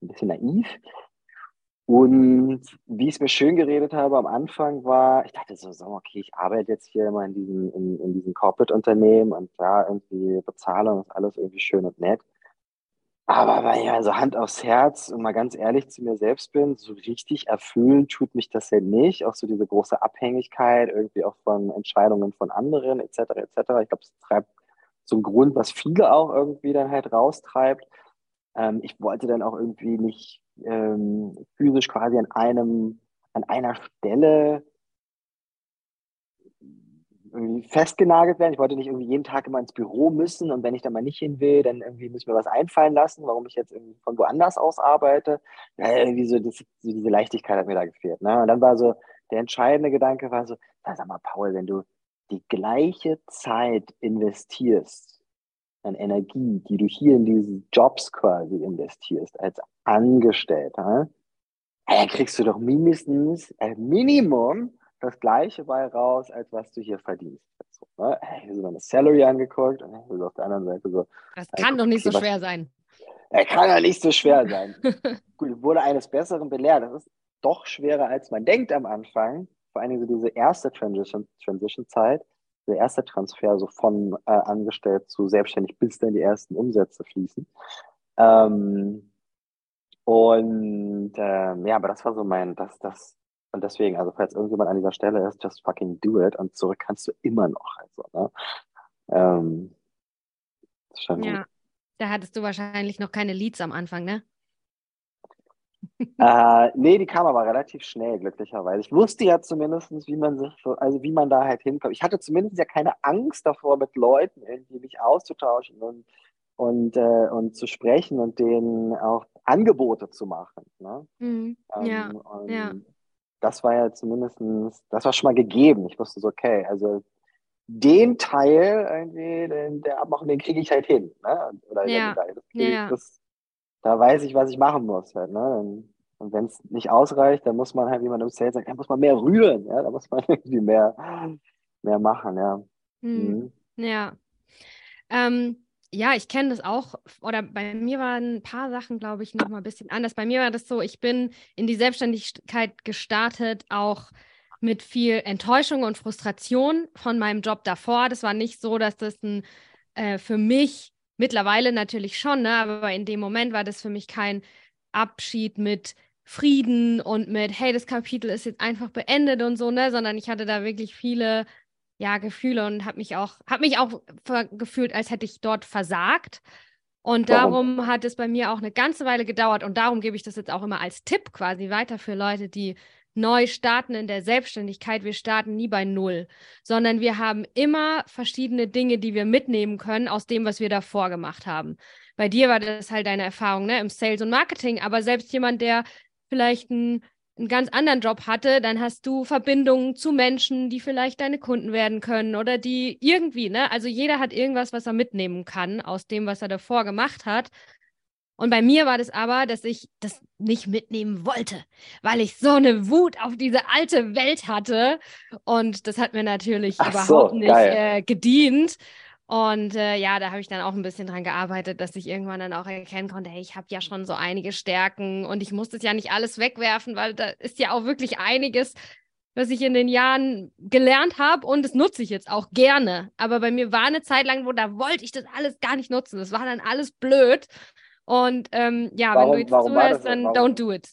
ein bisschen naiv, und wie ich es mir schön geredet habe am Anfang war, ich dachte so, so okay, ich arbeite jetzt hier immer in diesem, in, in diesem Corporate-Unternehmen und da irgendwie Bezahlung ist alles irgendwie schön und nett. Aber weil ich also Hand aufs Herz und mal ganz ehrlich zu mir selbst bin, so richtig erfüllen tut mich das ja nicht. Auch so diese große Abhängigkeit irgendwie auch von Entscheidungen von anderen etc. etc. Ich glaube, es treibt so einen Grund, was viele auch irgendwie dann halt raustreibt. Ähm, ich wollte dann auch irgendwie nicht ähm, physisch quasi an einem, an einer Stelle festgenagelt werden. Ich wollte nicht irgendwie jeden Tag immer ins Büro müssen und wenn ich da mal nicht hin will, dann irgendwie muss ich mir was einfallen lassen, warum ich jetzt irgendwie von woanders aus arbeite. Ja, irgendwie so, das, so diese Leichtigkeit hat mir da gefehlt. Ne? Und dann war so, der entscheidende Gedanke war so, sag mal, Paul, wenn du die gleiche Zeit investierst an Energie, die du hier in diese Jobs quasi investierst als Angestellter, dann kriegst du doch mindestens ein Minimum das gleiche bei raus, als was du hier verdienst. So, ne? Ich habe so meine Salary angeguckt und ich auf der anderen Seite so. Das kann doch nicht so schwer sein. Er kann ja nicht so schwer sein. Gut, wurde eines Besseren belehrt. Das ist doch schwerer, als man denkt am Anfang. Vor allem so diese erste Transition-Zeit. Transition der erste Transfer so von äh, angestellt zu selbstständig, bis dann die ersten Umsätze fließen. Ähm, und ähm, ja, aber das war so mein, das, das, und deswegen, also falls irgendjemand an dieser Stelle ist, just fucking do it und zurück kannst du immer noch. Also, ne? ähm, ja, gut. da hattest du wahrscheinlich noch keine Leads am Anfang, ne? äh, nee, die kam aber relativ schnell, glücklicherweise. Ich wusste ja zumindest, wie man sich, so, also wie man da halt hinkommt. Ich hatte zumindest ja keine Angst davor, mit Leuten irgendwie mich auszutauschen und, und, äh, und zu sprechen und denen auch Angebote zu machen. Ne? Mhm. Ähm, ja. ja. Das war ja zumindest, das war schon mal gegeben. Ich wusste so, okay, also den Teil irgendwie, den, der Abmachung, den kriege ich halt hin. Ne? Oder ja. Das, ja. das, da weiß ich, was ich machen muss. Halt, ne? Und wenn es nicht ausreicht, dann muss man halt, wie man im Sales sagt, dann muss man mehr rühren. Ja? Da muss man irgendwie mehr, mehr machen. Ja. Hm. Mhm. Ja. Ähm, ja, ich kenne das auch. Oder bei mir waren ein paar Sachen, glaube ich, noch mal ein bisschen anders. Bei mir war das so, ich bin in die Selbstständigkeit gestartet, auch mit viel Enttäuschung und Frustration von meinem Job davor. Das war nicht so, dass das ein äh, für mich Mittlerweile natürlich schon, ne? aber in dem Moment war das für mich kein Abschied mit Frieden und mit, hey, das Kapitel ist jetzt einfach beendet und so, ne, sondern ich hatte da wirklich viele ja, Gefühle und habe mich auch, habe mich auch gefühlt, als hätte ich dort versagt. Und darum Warum? hat es bei mir auch eine ganze Weile gedauert und darum gebe ich das jetzt auch immer als Tipp quasi weiter für Leute, die neu starten in der Selbstständigkeit. Wir starten nie bei Null, sondern wir haben immer verschiedene Dinge, die wir mitnehmen können aus dem, was wir davor gemacht haben. Bei dir war das halt deine Erfahrung ne, im Sales und Marketing, aber selbst jemand, der vielleicht ein einen ganz anderen Job hatte, dann hast du Verbindungen zu Menschen, die vielleicht deine Kunden werden können oder die irgendwie, ne? Also jeder hat irgendwas, was er mitnehmen kann aus dem, was er davor gemacht hat. Und bei mir war das aber, dass ich das nicht mitnehmen wollte, weil ich so eine Wut auf diese alte Welt hatte. Und das hat mir natürlich Ach überhaupt so, nicht äh, gedient. Und äh, ja, da habe ich dann auch ein bisschen dran gearbeitet, dass ich irgendwann dann auch erkennen konnte, hey, ich habe ja schon so einige Stärken und ich muss das ja nicht alles wegwerfen, weil da ist ja auch wirklich einiges, was ich in den Jahren gelernt habe und das nutze ich jetzt auch gerne. Aber bei mir war eine Zeit lang, wo da wollte ich das alles gar nicht nutzen. Das war dann alles blöd. Und ähm, ja, warum, wenn du jetzt zuhörst, dann warum, don't do it.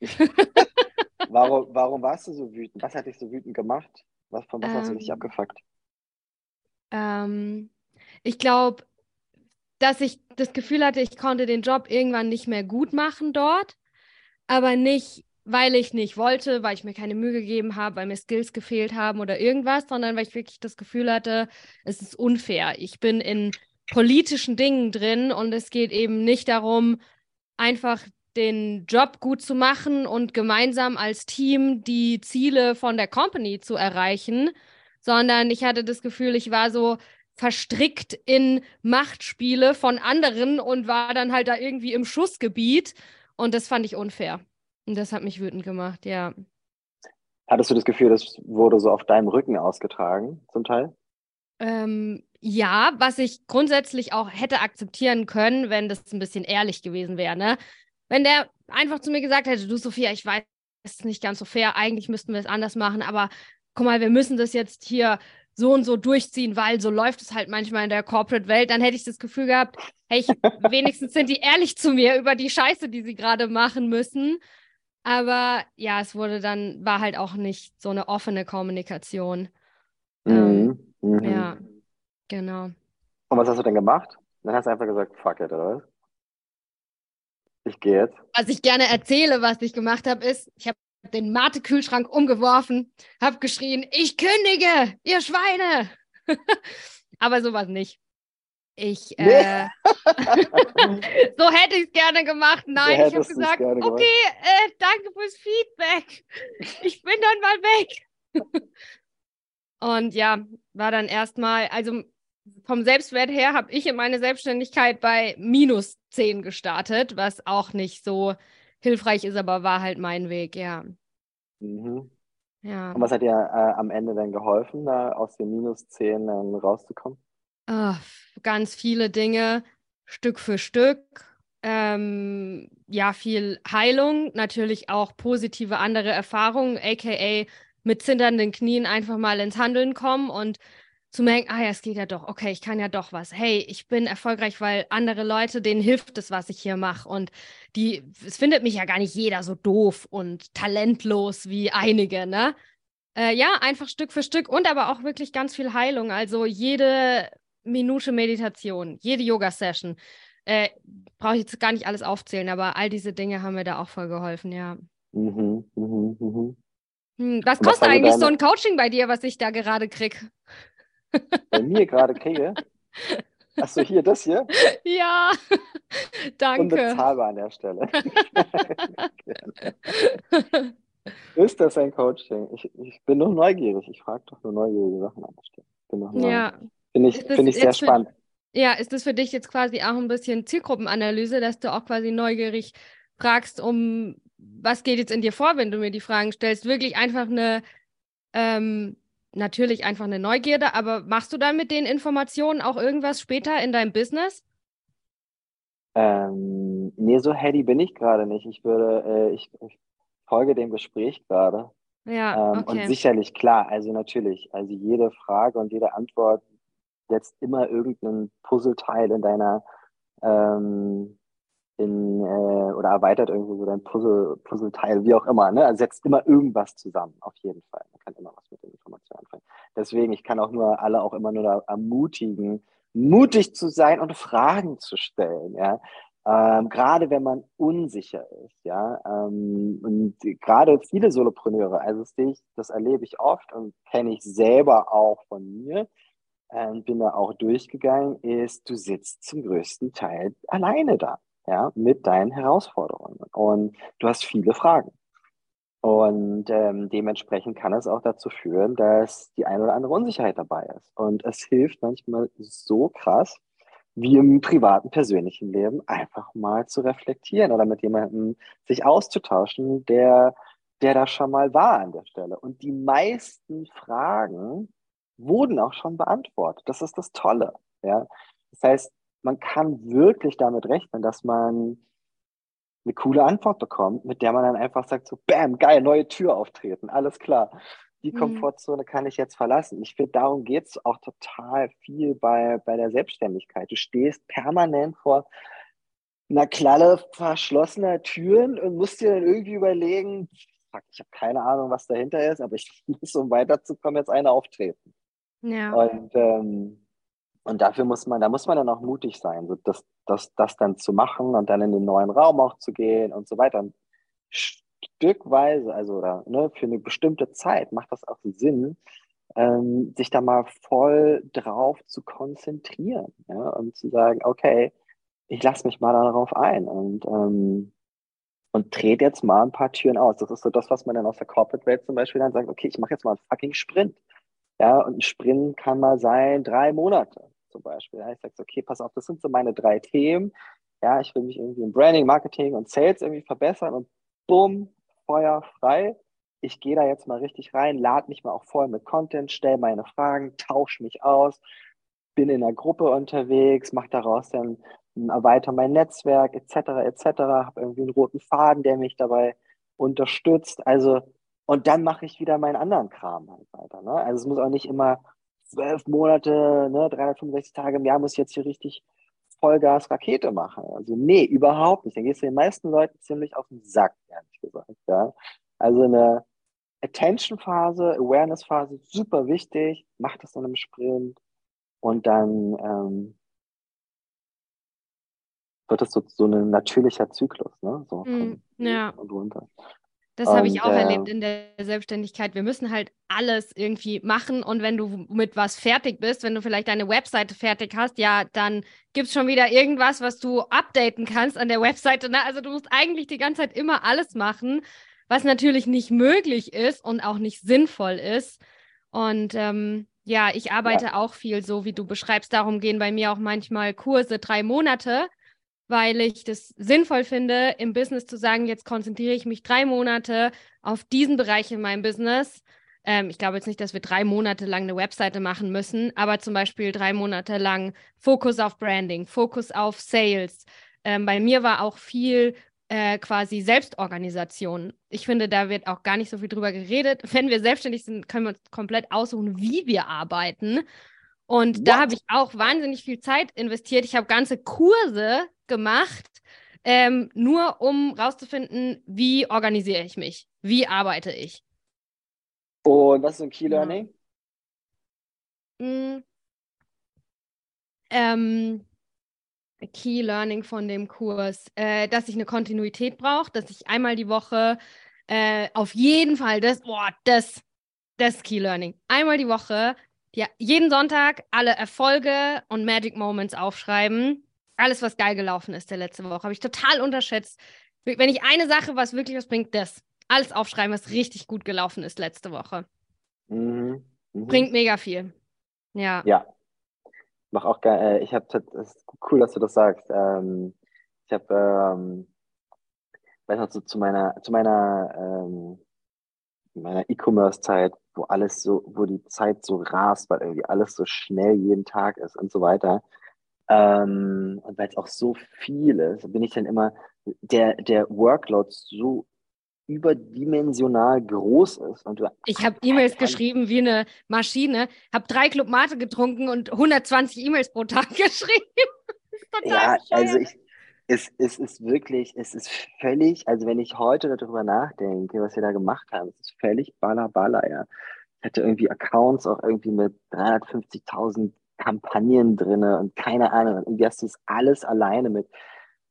warum, warum warst du so wütend? Was hat dich so wütend gemacht? Was, von was ähm, hast du dich ähm, abgefuckt? Ähm, ich glaube, dass ich das Gefühl hatte, ich konnte den Job irgendwann nicht mehr gut machen dort, aber nicht, weil ich nicht wollte, weil ich mir keine Mühe gegeben habe, weil mir Skills gefehlt haben oder irgendwas, sondern weil ich wirklich das Gefühl hatte, es ist unfair. Ich bin in politischen Dingen drin und es geht eben nicht darum, einfach den Job gut zu machen und gemeinsam als Team die Ziele von der Company zu erreichen, sondern ich hatte das Gefühl, ich war so verstrickt in Machtspiele von anderen und war dann halt da irgendwie im Schussgebiet. Und das fand ich unfair. Und das hat mich wütend gemacht, ja. Hattest du das Gefühl, das wurde so auf deinem Rücken ausgetragen, zum Teil? Ähm, ja, was ich grundsätzlich auch hätte akzeptieren können, wenn das ein bisschen ehrlich gewesen wäre. Ne? Wenn der einfach zu mir gesagt hätte, du Sophia, ich weiß, es ist nicht ganz so fair, eigentlich müssten wir es anders machen, aber guck mal, wir müssen das jetzt hier so und so durchziehen, weil so läuft es halt manchmal in der Corporate-Welt, dann hätte ich das Gefühl gehabt, hey, ich, wenigstens sind die ehrlich zu mir über die Scheiße, die sie gerade machen müssen. Aber ja, es wurde dann, war halt auch nicht so eine offene Kommunikation. Mhm. Ähm, mhm. Ja, genau. Und was hast du denn gemacht? Dann hast du einfach gesagt, fuck it, oder was? Ich gehe jetzt. Was ich gerne erzähle, was ich gemacht habe, ist, ich habe den Mate-Kühlschrank umgeworfen, habe geschrien, ich kündige, ihr Schweine. Aber sowas nicht. Ich, äh, so hätte ich es gerne gemacht. Nein, ich habe gesagt, okay, äh, danke fürs Feedback. Ich bin dann mal weg. Und ja, war dann erstmal, also vom Selbstwert her habe ich in meine Selbstständigkeit bei minus 10 gestartet, was auch nicht so hilfreich ist, aber war halt mein Weg, ja. Mhm. Ja. Und was hat dir äh, am Ende dann geholfen, da aus den minus 10 dann rauszukommen? Oh, ganz viele Dinge, Stück für Stück. Ähm, ja, viel Heilung, natürlich auch positive andere Erfahrungen, aka mit zitternden Knien einfach mal ins Handeln kommen und zu merken, ah ja, es geht ja doch, okay, ich kann ja doch was. Hey, ich bin erfolgreich, weil andere Leute, denen hilft es, was ich hier mache. Und die, es findet mich ja gar nicht jeder so doof und talentlos wie einige, ne? Äh, ja, einfach Stück für Stück und aber auch wirklich ganz viel Heilung. Also jede Minute Meditation, jede Yoga-Session. Äh, Brauche ich jetzt gar nicht alles aufzählen, aber all diese Dinge haben mir da auch voll geholfen, ja. Mhm, mhm, mhm. Hm, was kostet eigentlich so ein Coaching bei dir, was ich da gerade krieg? Bei mir gerade kriege. Achso, hier, das hier? Ja, danke. Unbezahlbar an der Stelle. Ist das ein Coaching? Ich, ich bin nur neugierig. Ich frage doch nur neugierige Sachen an der Stelle. Bin noch ja. Finde ich, find ich sehr spannend. Für, ja, ist das für dich jetzt quasi auch ein bisschen Zielgruppenanalyse, dass du auch quasi neugierig fragst, um was geht jetzt in dir vor, wenn du mir die Fragen stellst? Wirklich einfach eine ähm, natürlich einfach eine Neugierde, aber machst du dann mit den Informationen auch irgendwas später in deinem Business? Ähm, nee, so heady bin ich gerade nicht. Ich würde, äh, ich, ich, folge dem Gespräch gerade. Ja, ähm, okay. Und sicherlich, klar, also natürlich, also jede Frage und jede Antwort setzt immer irgendeinen Puzzleteil in deiner ähm, in, äh, oder erweitert irgendwo so dein Puzzle, Puzzleteil, wie auch immer. Ne? Also setzt immer irgendwas zusammen, auf jeden Fall. Man kann immer was mit den Informationen anfangen. Deswegen, ich kann auch nur alle auch immer nur ermutigen, mutig zu sein und Fragen zu stellen. Ja? Ähm, gerade wenn man unsicher ist, ja, ähm, und gerade viele Solopreneure, also das, ich, das erlebe ich oft und kenne ich selber auch von mir, ähm, bin da auch durchgegangen, ist, du sitzt zum größten Teil alleine da ja, mit deinen Herausforderungen. Und du hast viele Fragen. Und ähm, dementsprechend kann es auch dazu führen, dass die eine oder andere Unsicherheit dabei ist. Und es hilft manchmal so krass, wie im privaten, persönlichen Leben, einfach mal zu reflektieren oder mit jemandem sich auszutauschen, der, der da schon mal war an der Stelle. Und die meisten Fragen wurden auch schon beantwortet. Das ist das Tolle. Ja? Das heißt, man kann wirklich damit rechnen, dass man eine coole Antwort bekommt, mit der man dann einfach sagt, so, bam, geil, neue Tür auftreten, alles klar die mhm. Komfortzone kann ich jetzt verlassen. Ich finde, darum geht es auch total viel bei, bei der Selbstständigkeit. Du stehst permanent vor einer Klalle verschlossener Türen und musst dir dann irgendwie überlegen, ich habe keine Ahnung, was dahinter ist, aber ich muss, um weiterzukommen, jetzt eine auftreten. Ja. Und, ähm, und dafür muss man, da muss man dann auch mutig sein, so das, das, das dann zu machen und dann in den neuen Raum auch zu gehen und so weiter. Stückweise, also ne, für eine bestimmte Zeit macht das auch Sinn, ähm, sich da mal voll drauf zu konzentrieren ja, und zu sagen, okay, ich lasse mich mal darauf ein und, ähm, und trete jetzt mal ein paar Türen aus. Das ist so das, was man dann aus der Corporate-Welt zum Beispiel dann sagt, okay, ich mache jetzt mal einen fucking Sprint. Ja, und ein Sprint kann mal sein, drei Monate zum Beispiel. Ja, ich sage, okay, pass auf, das sind so meine drei Themen. Ja, ich will mich irgendwie im Branding, Marketing und Sales irgendwie verbessern und bumm, Feuer frei. Ich gehe da jetzt mal richtig rein, lade mich mal auch voll mit Content, stelle meine Fragen, tausche mich aus, bin in einer Gruppe unterwegs, mache daraus dann erweitere mein Netzwerk etc. etc. Habe irgendwie einen roten Faden, der mich dabei unterstützt. Also und dann mache ich wieder meinen anderen Kram halt weiter. Ne? Also es muss auch nicht immer zwölf Monate, ne, 365 Tage im Jahr muss ich jetzt hier richtig Vollgas Rakete machen. Also nee, überhaupt nicht. Dann gehst du den meisten Leuten ziemlich auf den Sack, ehrlich gesagt. Ja. Also eine Attention-Phase, Awareness-Phase, super wichtig. Mach das dann im Sprint und dann ähm, wird es so, so ein natürlicher Zyklus, ne? So mm, ja. und runter. Das habe ich auch äh, erlebt in der Selbstständigkeit. Wir müssen halt alles irgendwie machen. Und wenn du mit was fertig bist, wenn du vielleicht deine Webseite fertig hast, ja, dann gibt es schon wieder irgendwas, was du updaten kannst an der Webseite. Ne? Also du musst eigentlich die ganze Zeit immer alles machen, was natürlich nicht möglich ist und auch nicht sinnvoll ist. Und ähm, ja, ich arbeite ja. auch viel so, wie du beschreibst. Darum gehen bei mir auch manchmal Kurse drei Monate weil ich das sinnvoll finde, im Business zu sagen, jetzt konzentriere ich mich drei Monate auf diesen Bereich in meinem Business. Ähm, ich glaube jetzt nicht, dass wir drei Monate lang eine Webseite machen müssen, aber zum Beispiel drei Monate lang Fokus auf Branding, Fokus auf Sales. Ähm, bei mir war auch viel äh, quasi Selbstorganisation. Ich finde, da wird auch gar nicht so viel drüber geredet. Wenn wir selbstständig sind, können wir uns komplett aussuchen, wie wir arbeiten. Und What? da habe ich auch wahnsinnig viel Zeit investiert. Ich habe ganze Kurse gemacht, ähm, nur um rauszufinden, wie organisiere ich mich, wie arbeite ich. Und was ist ein Key Learning? Ja. Mm. Ähm, Key Learning von dem Kurs, äh, dass ich eine Kontinuität brauche, dass ich einmal die Woche äh, auf jeden Fall das, boah, das, das Key Learning. Einmal die Woche, ja, jeden Sonntag alle Erfolge und Magic Moments aufschreiben alles, was geil gelaufen ist der letzte Woche, habe ich total unterschätzt. Wenn ich eine Sache, was wirklich was bringt, das. Alles aufschreiben, was richtig gut gelaufen ist letzte Woche. Mhm. Mhm. Bringt mega viel. Ja. Ja. Mach auch geil. Äh, ich habe, es ist cool, dass du das sagst. Ähm, ich habe, ähm, weiß noch, zu, zu meiner, zu meiner, ähm, meiner E-Commerce-Zeit, wo alles so, wo die Zeit so rast, weil irgendwie alles so schnell jeden Tag ist und so weiter. Ähm, und weil es auch so viel ist, bin ich dann immer, der, der Workload so überdimensional groß ist. Und du ich habe E-Mails geschrieben wie eine Maschine, habe drei Club Mate getrunken und 120 E-Mails pro Tag geschrieben. ja, also ich, es, es ist wirklich, es ist völlig, also wenn ich heute darüber nachdenke, was wir da gemacht haben, es ist völlig baller, baller, ja. Ich hatte irgendwie Accounts auch irgendwie mit 350.000 Kampagnen drin und keine Ahnung. Und irgendwie hast du es alles alleine mit,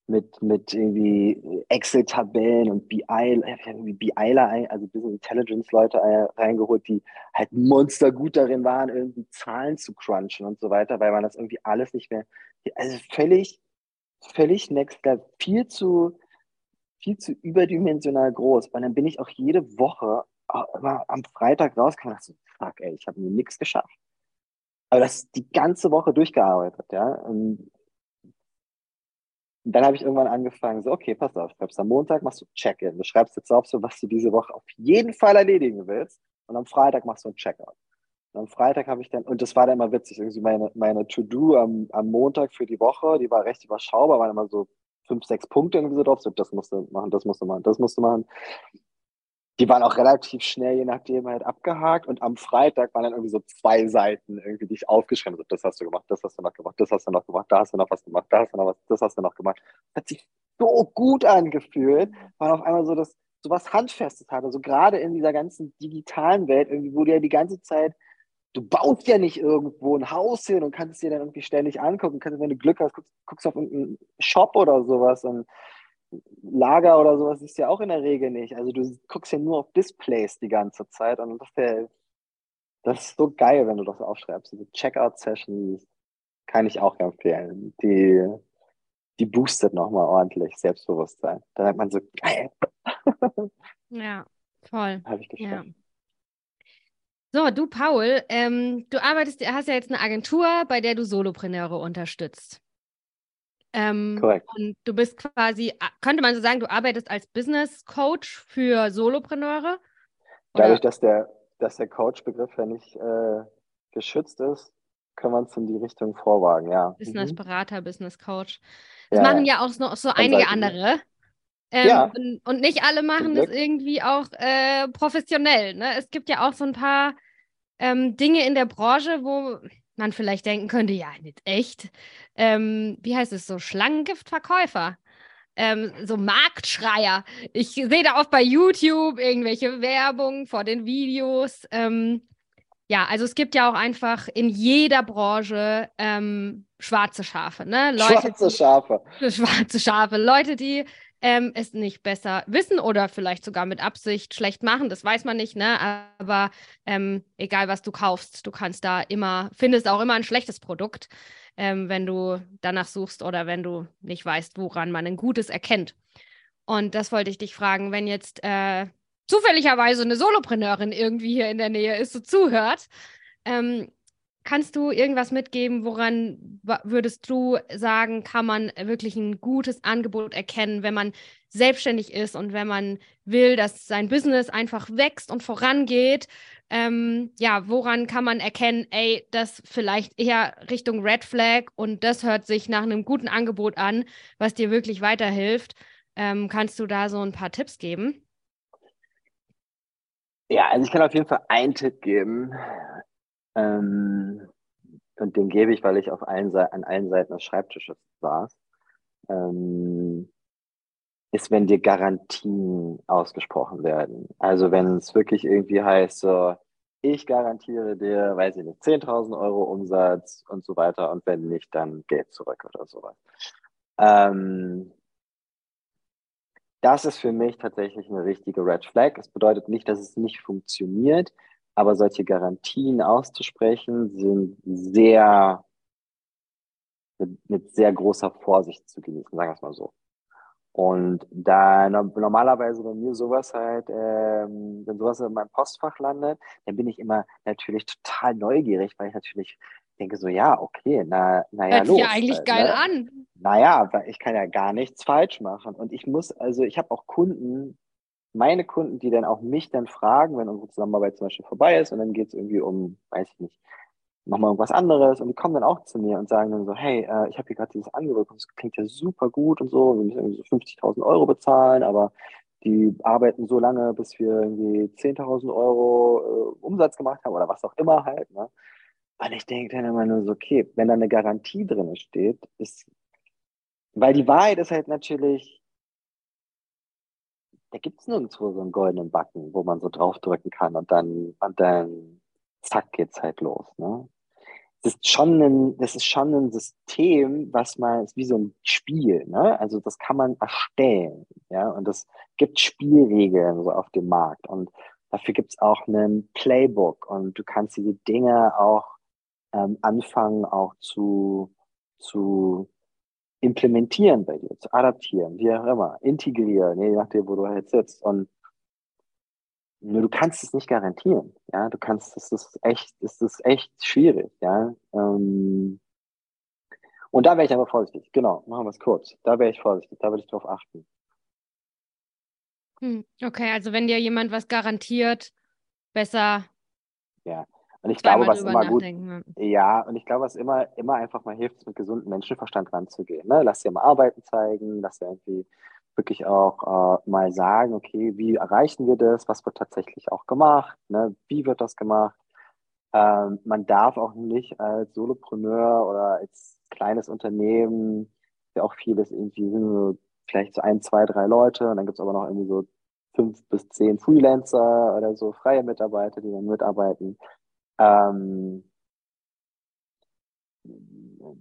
mit, mit irgendwie Excel-Tabellen und BI, irgendwie BIler, also Business Intelligence-Leute reingeholt, die halt monstergut darin waren, irgendwie Zahlen zu crunchen und so weiter, weil man das irgendwie alles nicht mehr, also völlig, völlig next level, viel zu, viel zu überdimensional groß. Und dann bin ich auch jede Woche immer am Freitag rausgekommen und dachte so, fuck, ey, ich habe mir nichts geschafft. Aber das die ganze Woche durchgearbeitet, ja. Und dann habe ich irgendwann angefangen, so, okay, pass auf, schreibst am Montag, machst du Check-in. Du schreibst jetzt auf, so was du diese Woche auf jeden Fall erledigen willst. Und am Freitag machst du ein Checkout. Und am Freitag habe ich dann, und das war dann immer witzig, irgendwie meine, meine To-Do am, am Montag für die Woche, die war recht überschaubar, waren immer so fünf, sechs Punkte irgendwie so drauf, so das musst du machen, das musst du machen, das musst du machen. Die waren auch relativ schnell, je nachdem, halt abgehakt. Und am Freitag waren dann irgendwie so zwei Seiten, irgendwie, die ich aufgeschrieben habe. Das hast du gemacht, das hast du noch gemacht, das hast du noch gemacht, da hast du noch was gemacht, da hast du noch was, das hast du noch gemacht. Hat sich so gut angefühlt, weil auf einmal so das, so was Handfestes hatte. Also gerade in dieser ganzen digitalen Welt, irgendwie, wo du ja die ganze Zeit du baust ja nicht irgendwo ein Haus hin und kannst es dir dann irgendwie ständig angucken. Kannst, wenn du Glück hast, guckst, guckst auf irgendeinen Shop oder sowas und Lager oder sowas ist ja auch in der Regel nicht. Also du guckst ja nur auf Displays die ganze Zeit und das ist, das ist so geil, wenn du das aufschreibst. Diese Checkout-Sessions kann ich auch empfehlen. Die, die boostet nochmal ordentlich Selbstbewusstsein. Da hat man so, geil. Ja, voll. Habe ich geschafft. Ja. So, du Paul, ähm, du arbeitest, hast ja jetzt eine Agentur, bei der du Solopreneure unterstützt. Ähm, Korrekt. Und du bist quasi, könnte man so sagen, du arbeitest als Business Coach für Solopreneure? Dadurch, dass der, dass der Coach-Begriff ja nicht äh, geschützt ist, können wir uns in die Richtung vorwagen, ja. Business Berater, mhm. Business Coach. Das ja, machen ja auch noch so einige andere. Ähm, ja. und, und, nicht alle machen das irgendwie auch äh, professionell. Ne? Es gibt ja auch so ein paar ähm, Dinge in der Branche, wo man vielleicht denken könnte, ja, nicht echt. Ähm, wie heißt es so? Schlangengiftverkäufer. Ähm, so Marktschreier. Ich sehe da oft bei YouTube irgendwelche Werbung vor den Videos. Ähm, ja, also es gibt ja auch einfach in jeder Branche ähm, schwarze Schafe, ne? Leute, schwarze Schafe. Die, schwarze Schafe. Leute, die ähm, es nicht besser wissen oder vielleicht sogar mit Absicht schlecht machen, das weiß man nicht, ne? Aber ähm, egal was du kaufst, du kannst da immer, findest auch immer ein schlechtes Produkt, ähm, wenn du danach suchst oder wenn du nicht weißt, woran man ein gutes erkennt. Und das wollte ich dich fragen, wenn jetzt äh, zufälligerweise eine Solopreneurin irgendwie hier in der Nähe ist, so zuhört, ähm, Kannst du irgendwas mitgeben, woran würdest du sagen, kann man wirklich ein gutes Angebot erkennen, wenn man selbstständig ist und wenn man will, dass sein Business einfach wächst und vorangeht? Ähm, ja, woran kann man erkennen, ey, das vielleicht eher Richtung Red Flag und das hört sich nach einem guten Angebot an, was dir wirklich weiterhilft? Ähm, kannst du da so ein paar Tipps geben? Ja, also ich kann auf jeden Fall einen Tipp geben. Ähm, und den gebe ich, weil ich auf allen an allen Seiten des Schreibtisches saß. Ähm, ist, wenn dir Garantien ausgesprochen werden. Also wenn es wirklich irgendwie heißt, so, ich garantiere dir, weiß ich nicht, 10.000 Euro Umsatz und so weiter und wenn nicht, dann Geld zurück oder sowas. Ähm, das ist für mich tatsächlich eine richtige Red Flag. Es bedeutet nicht, dass es nicht funktioniert. Aber solche Garantien auszusprechen, sind sehr mit, mit sehr großer Vorsicht zu genießen, sagen wir es mal so. Und da normalerweise, wenn mir sowas halt, ähm, wenn sowas in meinem Postfach landet, dann bin ich immer natürlich total neugierig, weil ich natürlich denke so, ja, okay, na, naja, Hört los. ja eigentlich halt, geil ne? an. Naja, weil ich kann ja gar nichts falsch machen. Und ich muss, also ich habe auch Kunden, meine Kunden, die dann auch mich dann fragen, wenn unsere Zusammenarbeit zum Beispiel vorbei ist und dann geht es irgendwie um, weiß ich nicht, nochmal irgendwas anderes und die kommen dann auch zu mir und sagen dann so, hey, äh, ich habe hier gerade dieses Angebot es klingt ja super gut und so, wir müssen irgendwie so 50.000 Euro bezahlen, aber die arbeiten so lange, bis wir irgendwie 10.000 Euro äh, Umsatz gemacht haben oder was auch immer halt. Ne? Und ich denke dann immer nur so, okay, wenn da eine Garantie drin steht, ist, weil die Wahrheit ist halt natürlich, da gibt es nirgendwo so einen goldenen Backen, wo man so draufdrücken kann und dann, und dann zack geht's halt los. Ne? Das ist schon ein, das ist schon ein System, was man, ist wie so ein Spiel, ne? Also das kann man erstellen, ja, und das gibt Spielregeln so auf dem Markt und dafür gibt's auch einen Playbook und du kannst diese Dinge auch ähm, anfangen auch zu, zu implementieren bei dir, zu adaptieren, wie auch immer, integrieren, je nachdem, wo du halt sitzt. Und nur du kannst es nicht garantieren. Ja, du kannst, es ist echt, es ist echt schwierig. Ja, ähm, und da wäre ich aber vorsichtig. Genau, machen wir es kurz. Da wäre ich vorsichtig. Da würde ich drauf achten. Hm, okay, also wenn dir jemand was garantiert, besser. Ja, und ich glaube, was immer gut. Ja, und ich glaube, was immer, immer einfach mal hilft, ist mit gesundem Menschenverstand ranzugehen. Ne? Lass dir mal Arbeiten zeigen, lass dir irgendwie wirklich auch äh, mal sagen, okay, wie erreichen wir das? Was wird tatsächlich auch gemacht? Ne? Wie wird das gemacht? Ähm, man darf auch nicht als Solopreneur oder als kleines Unternehmen, ja auch vieles irgendwie sind so vielleicht so ein, zwei, drei Leute und dann gibt es aber noch irgendwie so fünf bis zehn Freelancer oder so freie Mitarbeiter, die dann mitarbeiten. Ähm,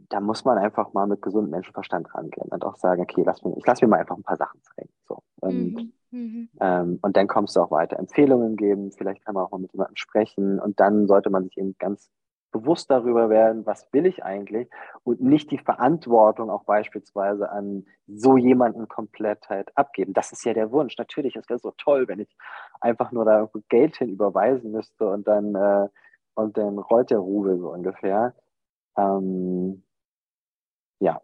da muss man einfach mal mit gesundem Menschenverstand rangehen und auch sagen, okay, lass mir, ich lasse mir mal einfach ein paar Sachen zeigen. So. Und, mhm. mhm. Ähm, und dann kommst du auch weiter. Empfehlungen geben, vielleicht kann man auch mal mit jemandem sprechen und dann sollte man sich eben ganz bewusst darüber werden, was will ich eigentlich und nicht die Verantwortung auch beispielsweise an so jemanden komplett halt abgeben. Das ist ja der Wunsch. Natürlich, es wäre so toll, wenn ich einfach nur da Geld hin überweisen müsste und dann, äh, und dann rollt der Rubel so ungefähr. Ähm, ja,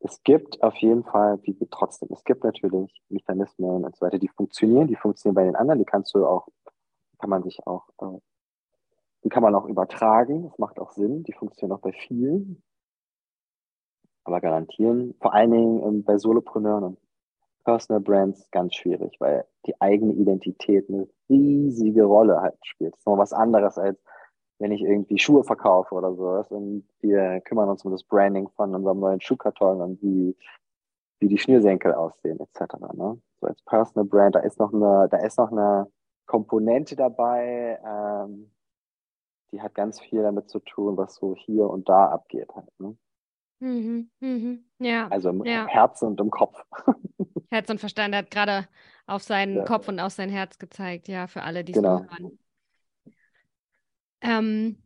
es gibt auf jeden Fall, wie trotzdem, es gibt natürlich Mechanismen und so weiter, die funktionieren, die funktionieren bei den anderen, die kannst du auch, kann man sich auch, äh, die kann man auch übertragen, das macht auch Sinn, die funktionieren auch bei vielen. Aber garantieren, vor allen Dingen ähm, bei Solopreneuren und Personal Brands ganz schwierig, weil die eigene Identität eine riesige Rolle halt spielt. Das ist noch was anderes als wenn ich irgendwie Schuhe verkaufe oder sowas und wir kümmern uns um das Branding von unserem neuen Schuhkarton und wie, wie die Schnürsenkel aussehen etc. Ne? So als Personal Brand, da ist noch eine, da ist noch eine Komponente dabei, ähm, die hat ganz viel damit zu tun, was so hier und da abgeht halt. Ne? Mhm, mhm, ja. Also im ja. Herzen und im Kopf. Herz und Verstand hat gerade auf seinen ja. Kopf und auf sein Herz gezeigt, ja, für alle, die es genau. hören. Ähm,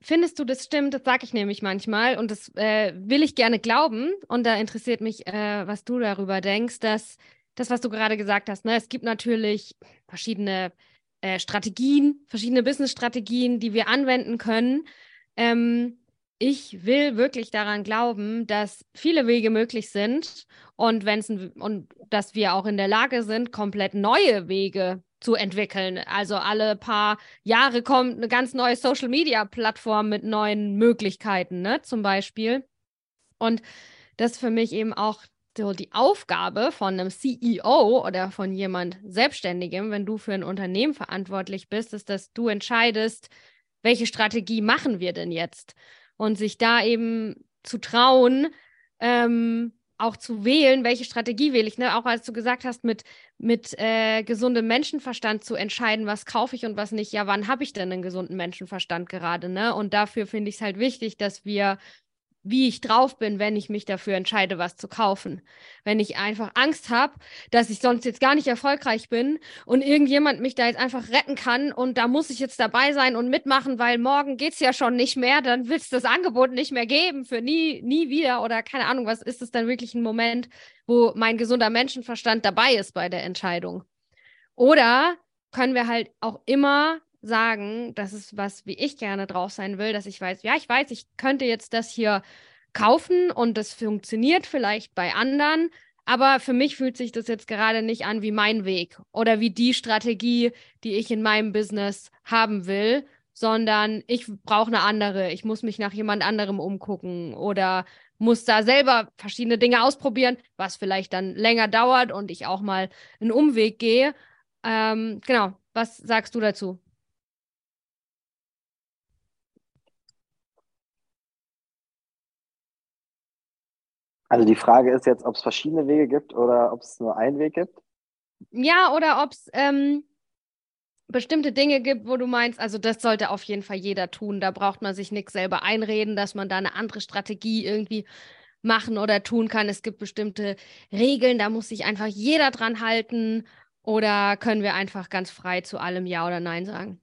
findest du, das stimmt? Das sage ich nämlich manchmal und das äh, will ich gerne glauben. Und da interessiert mich, äh, was du darüber denkst, dass das, was du gerade gesagt hast, ne, es gibt natürlich verschiedene äh, Strategien, verschiedene Business-Strategien, die wir anwenden können. Ähm, ich will wirklich daran glauben, dass viele Wege möglich sind und wenn und dass wir auch in der Lage sind, komplett neue Wege zu entwickeln. Also alle paar Jahre kommt eine ganz neue Social Media Plattform mit neuen Möglichkeiten, ne, zum Beispiel. Und das ist für mich eben auch so die Aufgabe von einem CEO oder von jemand Selbstständigem, wenn du für ein Unternehmen verantwortlich bist, ist, dass du entscheidest, welche Strategie machen wir denn jetzt? Und sich da eben zu trauen, ähm, auch zu wählen, welche Strategie wähle ich. Ne? Auch als du gesagt hast, mit, mit äh, gesundem Menschenverstand zu entscheiden, was kaufe ich und was nicht. Ja, wann habe ich denn einen gesunden Menschenverstand gerade? Ne? Und dafür finde ich es halt wichtig, dass wir wie ich drauf bin, wenn ich mich dafür entscheide, was zu kaufen. Wenn ich einfach Angst habe, dass ich sonst jetzt gar nicht erfolgreich bin und irgendjemand mich da jetzt einfach retten kann und da muss ich jetzt dabei sein und mitmachen, weil morgen geht es ja schon nicht mehr, dann wird es das Angebot nicht mehr geben für nie, nie wieder oder keine Ahnung, was ist es dann wirklich ein Moment, wo mein gesunder Menschenverstand dabei ist bei der Entscheidung. Oder können wir halt auch immer sagen, das ist was, wie ich gerne drauf sein will, dass ich weiß, ja, ich weiß, ich könnte jetzt das hier kaufen und das funktioniert vielleicht bei anderen, aber für mich fühlt sich das jetzt gerade nicht an wie mein Weg oder wie die Strategie, die ich in meinem Business haben will, sondern ich brauche eine andere. Ich muss mich nach jemand anderem umgucken oder muss da selber verschiedene Dinge ausprobieren, was vielleicht dann länger dauert und ich auch mal einen Umweg gehe. Ähm, genau, was sagst du dazu? Also die Frage ist jetzt, ob es verschiedene Wege gibt oder ob es nur einen Weg gibt? Ja, oder ob es ähm, bestimmte Dinge gibt, wo du meinst, also das sollte auf jeden Fall jeder tun. Da braucht man sich nichts selber einreden, dass man da eine andere Strategie irgendwie machen oder tun kann. Es gibt bestimmte Regeln, da muss sich einfach jeder dran halten. Oder können wir einfach ganz frei zu allem Ja oder Nein sagen?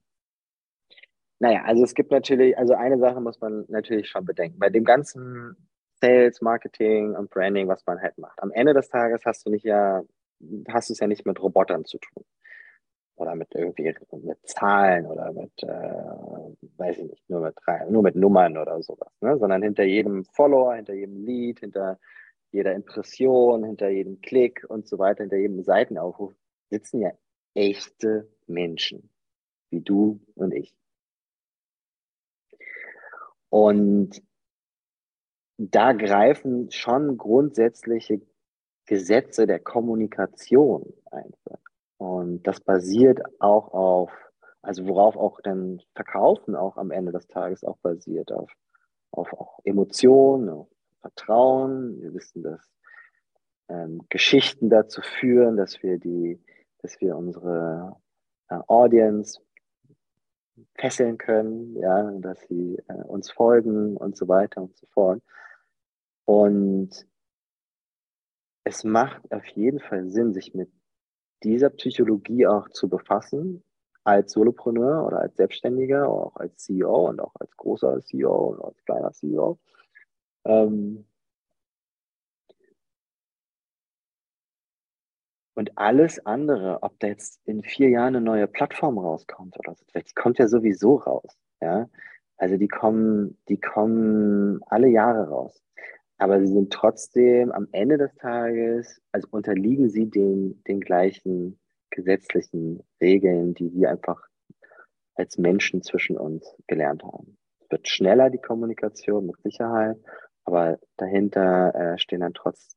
Naja, also es gibt natürlich, also eine Sache muss man natürlich schon bedenken. Bei dem ganzen Sales, Marketing und Branding, was man halt macht. Am Ende des Tages hast du nicht ja, hast es ja nicht mit Robotern zu tun. Oder mit irgendwie mit Zahlen oder mit, äh, weiß ich nicht, nur mit, nur mit Nummern oder sowas, ne? sondern hinter jedem Follower, hinter jedem Lead, hinter jeder Impression, hinter jedem Klick und so weiter, hinter jedem Seitenaufruf sitzen ja echte Menschen, wie du und ich. Und da greifen schon grundsätzliche Gesetze der Kommunikation einfach. Und das basiert auch auf, also worauf auch dann Verkaufen auch am Ende des Tages auch basiert, auf, auf auch Emotionen, auf Vertrauen. Wir wissen, dass ähm, Geschichten dazu führen, dass wir die, dass wir unsere äh, Audience fesseln können, ja, dass sie äh, uns folgen und so weiter und so fort. Und es macht auf jeden Fall Sinn, sich mit dieser Psychologie auch zu befassen, als Solopreneur oder als Selbstständiger, auch als CEO und auch als großer CEO und als kleiner CEO. Ähm, Und alles andere, ob da jetzt in vier Jahren eine neue Plattform rauskommt oder so, die kommt ja sowieso raus. Ja? Also die kommen, die kommen alle Jahre raus. Aber sie sind trotzdem am Ende des Tages, also unterliegen sie den, den gleichen gesetzlichen Regeln, die wir einfach als Menschen zwischen uns gelernt haben. Es wird schneller, die Kommunikation mit Sicherheit, aber dahinter äh, stehen dann trotz,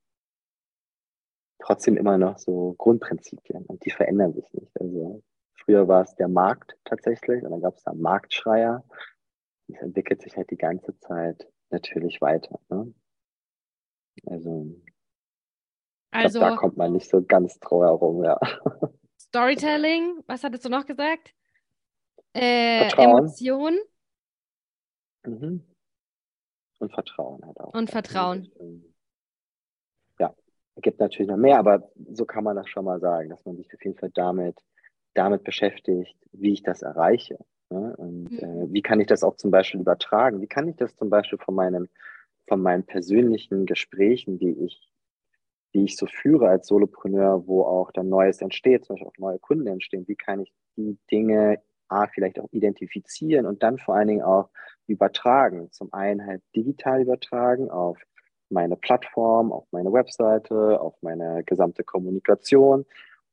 trotzdem immer noch so Grundprinzipien und die verändern sich nicht. Also früher war es der Markt tatsächlich und dann gab es da Marktschreier. Das entwickelt sich halt die ganze Zeit natürlich weiter. Ne? Also, also glaub, da kommt man nicht so ganz trauer herum, ja. Storytelling, was hattest du noch gesagt? Äh, Emotion. Mhm. Und Vertrauen halt auch. Und Vertrauen gibt natürlich noch mehr, aber so kann man das schon mal sagen, dass man sich auf jeden Fall damit, damit beschäftigt, wie ich das erreiche. Ne? Und mhm. äh, wie kann ich das auch zum Beispiel übertragen? Wie kann ich das zum Beispiel von meinen, von meinen persönlichen Gesprächen, die ich, die ich so führe als Solopreneur, wo auch dann Neues entsteht, zum Beispiel auch neue Kunden entstehen, wie kann ich die Dinge A, vielleicht auch identifizieren und dann vor allen Dingen auch übertragen. Zum einen halt digital übertragen auf meine Plattform, auf meine Webseite, auf meine gesamte Kommunikation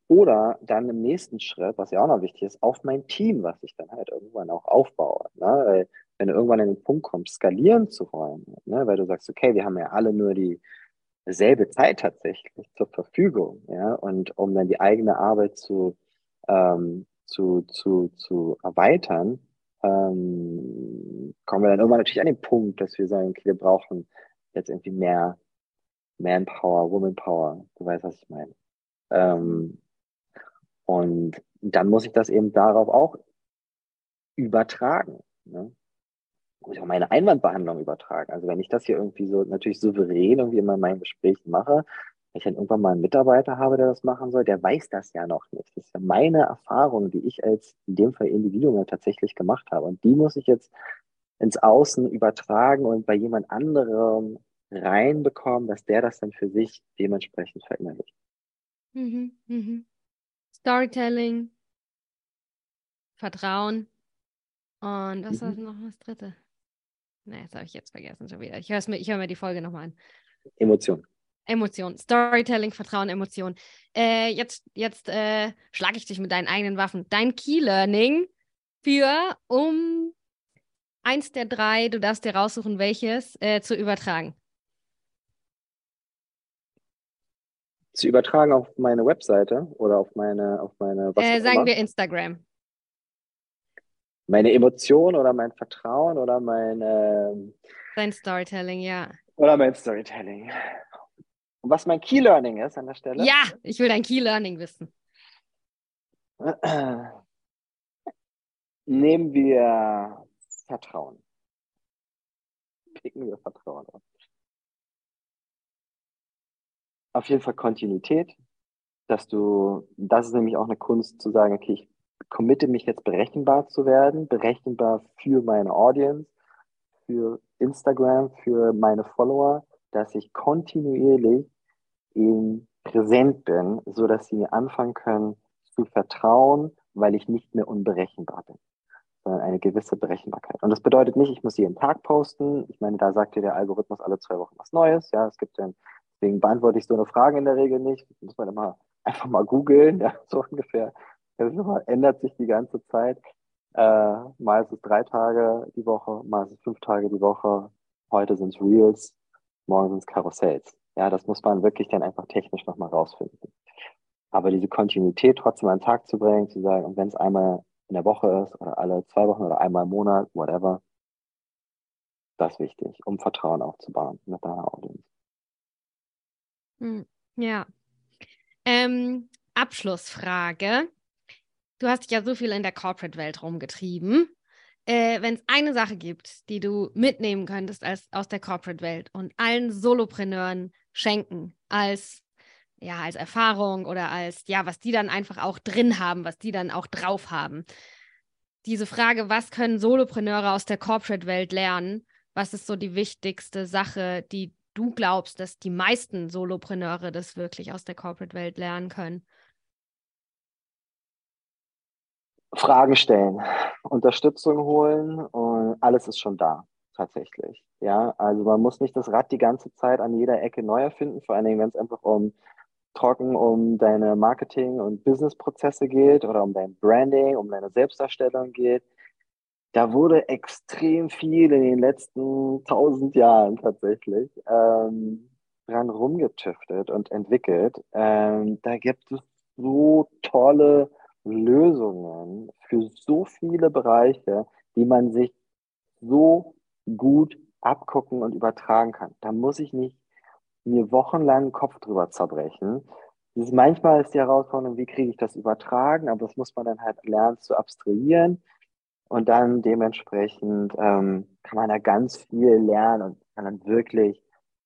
oder dann im nächsten Schritt, was ja auch noch wichtig ist, auf mein Team, was ich dann halt irgendwann auch aufbaue. Ne? Wenn du irgendwann an den Punkt kommst, skalieren zu wollen, ne? weil du sagst, okay, wir haben ja alle nur die selbe Zeit tatsächlich zur Verfügung, ja, und um dann die eigene Arbeit zu, ähm, zu, zu, zu erweitern, ähm, kommen wir dann irgendwann natürlich an den Punkt, dass wir sagen, okay, wir brauchen jetzt irgendwie mehr Manpower, Womanpower, du weißt, was ich meine. Ähm, und dann muss ich das eben darauf auch übertragen. Ne? Muss ich auch meine Einwandbehandlung übertragen. Also wenn ich das hier irgendwie so natürlich souverän irgendwie immer in meinen Gesprächen mache, wenn ich dann irgendwann mal einen Mitarbeiter habe, der das machen soll, der weiß das ja noch nicht. Das ist ja meine Erfahrung, die ich als in dem Fall Individuum ja tatsächlich gemacht habe. Und die muss ich jetzt ins Außen übertragen und bei jemand anderem reinbekommen, dass der das dann für sich dementsprechend verinnerlicht. Mhm, mhm. Storytelling, Vertrauen und was mhm. war noch das dritte? Ne, das habe ich jetzt vergessen schon wieder. Ich höre mir, hör mir die Folge nochmal an. Emotion. Emotion, Storytelling, Vertrauen, Emotion. Äh, jetzt jetzt äh, schlage ich dich mit deinen eigenen Waffen. Dein Key Learning für, um eins der drei, du darfst dir raussuchen, welches, äh, zu übertragen. zu übertragen auf meine Webseite oder auf meine, auf meine, was äh, Sagen wir Instagram. Meine Emotion oder mein Vertrauen oder mein ähm, Dein Storytelling, ja. Oder mein Storytelling. Und was mein Key Learning ist an der Stelle? Ja, ich will dein Key Learning wissen. Nehmen wir Vertrauen. Picken wir Vertrauen auf auf jeden Fall Kontinuität, dass du, das ist nämlich auch eine Kunst zu sagen, okay, ich committe mich jetzt berechenbar zu werden, berechenbar für meine Audience, für Instagram, für meine Follower, dass ich kontinuierlich in präsent bin, so dass sie mir anfangen können zu vertrauen, weil ich nicht mehr unberechenbar bin, sondern eine gewisse Berechenbarkeit. Und das bedeutet nicht, ich muss jeden Tag posten. Ich meine, da sagt dir der Algorithmus alle zwei Wochen was Neues. Ja, es gibt dann, deswegen beantworte ich so eine Frage in der Regel nicht. Muss man immer einfach mal googeln, ja, so ungefähr. Das ändert sich die ganze Zeit. Äh, mal ist es drei Tage die Woche, mal ist es fünf Tage die Woche. Heute sind es Reels, morgen sind es Karussells. Ja, das muss man wirklich dann einfach technisch nochmal rausfinden. Aber diese Kontinuität trotzdem an den Tag zu bringen, zu sagen, und wenn es einmal in der Woche ist oder alle zwei Wochen oder einmal im Monat, whatever, das ist wichtig, um Vertrauen aufzubauen mit deiner Audience. Hm, ja. Ähm, Abschlussfrage. Du hast dich ja so viel in der Corporate-Welt rumgetrieben. Äh, Wenn es eine Sache gibt, die du mitnehmen könntest als, aus der Corporate-Welt und allen Solopreneuren schenken als ja, als Erfahrung oder als, ja, was die dann einfach auch drin haben, was die dann auch drauf haben. Diese Frage, was können Solopreneure aus der Corporate-Welt lernen? Was ist so die wichtigste Sache, die du glaubst, dass die meisten Solopreneure das wirklich aus der Corporate-Welt lernen können? Fragen stellen, Unterstützung holen und alles ist schon da, tatsächlich. Ja, also man muss nicht das Rad die ganze Zeit an jeder Ecke neu erfinden, vor allen Dingen, wenn es einfach um trocken um deine Marketing- und Businessprozesse geht oder um dein Branding, um deine Selbstdarstellung geht. Da wurde extrem viel in den letzten tausend Jahren tatsächlich ähm, dran rumgetüftet und entwickelt. Ähm, da gibt es so tolle Lösungen für so viele Bereiche, die man sich so gut abgucken und übertragen kann. Da muss ich nicht mir wochenlang den Kopf drüber zerbrechen. Ist, manchmal ist die Herausforderung, wie kriege ich das übertragen, aber das muss man dann halt lernen zu abstrahieren. Und dann dementsprechend ähm, kann man da ganz viel lernen und kann dann wirklich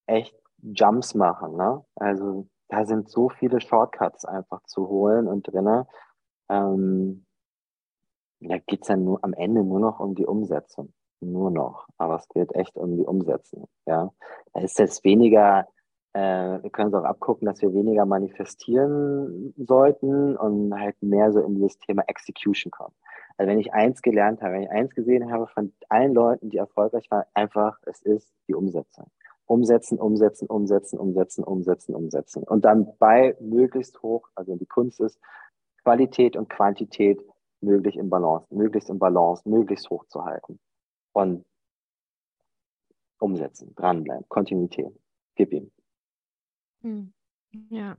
echt Jumps machen. Ne? Also da sind so viele Shortcuts einfach zu holen und drinne. Ähm, da geht's dann nur am Ende nur noch um die Umsetzung. Nur noch. Aber es geht echt um die Umsetzung. Ja. Da ist jetzt weniger äh, wir können es auch abgucken, dass wir weniger manifestieren sollten und halt mehr so in dieses Thema Execution kommen. Also wenn ich eins gelernt habe, wenn ich eins gesehen habe von allen Leuten, die erfolgreich waren, einfach, es ist die Umsetzung. Umsetzen, umsetzen, umsetzen, umsetzen, umsetzen, umsetzen. Und dann bei möglichst hoch, also die Kunst ist, Qualität und Quantität möglich im Balance, möglichst im Balance, möglichst hoch zu halten. Und umsetzen, dranbleiben, Kontinuität. Gib ihm. Hm. Ja.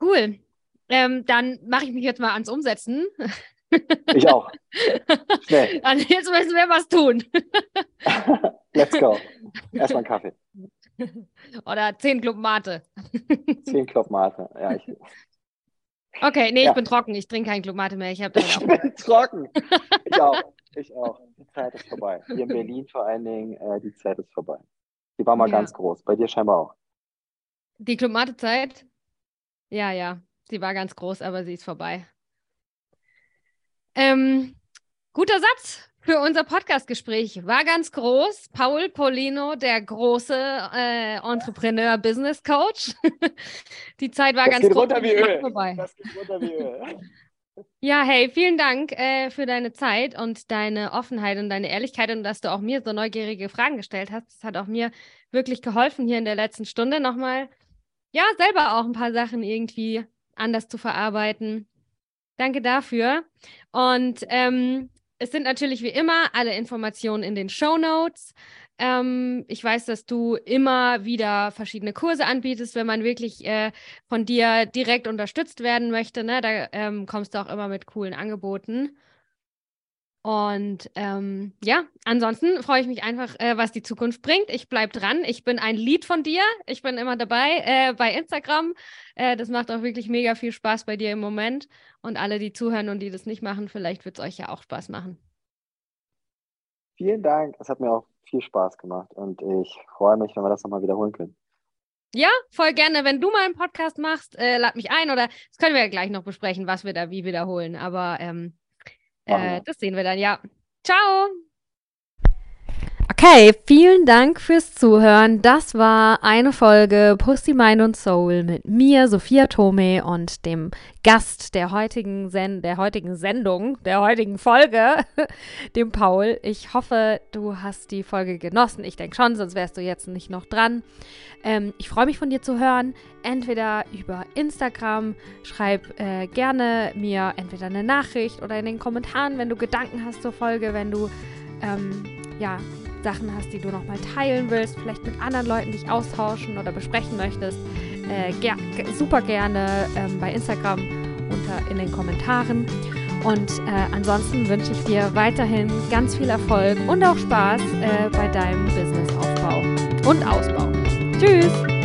Cool. Ähm, dann mache ich mich jetzt mal ans Umsetzen. Ich auch. Schnell. Also jetzt müssen wir was tun. Let's go. Erstmal einen Kaffee. Oder zehn Club Mate. Zehn Club Mate, ja. Ich... Okay, nee, ja. ich bin trocken. Ich trinke keinen Club Mate mehr. Ich, ich bin trocken. Ich auch. Ich auch. Die Zeit ist vorbei. Hier in Berlin vor allen Dingen, äh, die Zeit ist vorbei. Die war mal ja. ganz groß. Bei dir scheinbar auch. Die Klimatezeit? Ja, ja. Sie war ganz groß, aber sie ist vorbei. Ähm, guter Satz für unser Podcastgespräch. War ganz groß. Paul Polino, der große äh, Entrepreneur Business Coach. Die Zeit war das ganz geht groß. Runter wie Öl. Vorbei. Das geht runter wie Öl. Ja, hey, vielen Dank äh, für deine Zeit und deine Offenheit und deine Ehrlichkeit und dass du auch mir so neugierige Fragen gestellt hast. Das hat auch mir wirklich geholfen, hier in der letzten Stunde nochmal ja, selber auch ein paar Sachen irgendwie anders zu verarbeiten. Danke dafür. Und ähm, es sind natürlich wie immer alle Informationen in den Show Notes. Ähm, ich weiß, dass du immer wieder verschiedene Kurse anbietest, wenn man wirklich äh, von dir direkt unterstützt werden möchte. Ne? Da ähm, kommst du auch immer mit coolen Angeboten. Und ähm, ja, ansonsten freue ich mich einfach, äh, was die Zukunft bringt. Ich bleibe dran. Ich bin ein Lied von dir. Ich bin immer dabei äh, bei Instagram. Äh, das macht auch wirklich mega viel Spaß bei dir im Moment. Und alle, die zuhören und die das nicht machen, vielleicht wird es euch ja auch Spaß machen. Vielen Dank. Es hat mir auch viel Spaß gemacht und ich freue mich, wenn wir das nochmal wiederholen können. Ja, voll gerne. Wenn du mal einen Podcast machst, äh, lad mich ein oder das können wir ja gleich noch besprechen, was wir da wie wiederholen. Aber ähm, äh, das sehen wir dann, ja. Ciao! Okay, vielen Dank fürs Zuhören. Das war eine Folge Pussy, Mind und Soul mit mir, Sophia Tome und dem Gast der heutigen, Sen der heutigen Sendung, der heutigen Folge, dem Paul. Ich hoffe, du hast die Folge genossen. Ich denke schon, sonst wärst du jetzt nicht noch dran. Ähm, ich freue mich von dir zu hören, entweder über Instagram. Schreib äh, gerne mir entweder eine Nachricht oder in den Kommentaren, wenn du Gedanken hast zur Folge, wenn du ähm, ja Sachen hast, die du nochmal teilen willst, vielleicht mit anderen Leuten dich austauschen oder besprechen möchtest, äh, ger super gerne ähm, bei Instagram unter in den Kommentaren. Und äh, ansonsten wünsche ich dir weiterhin ganz viel Erfolg und auch Spaß äh, bei deinem Businessaufbau und Ausbau. Tschüss!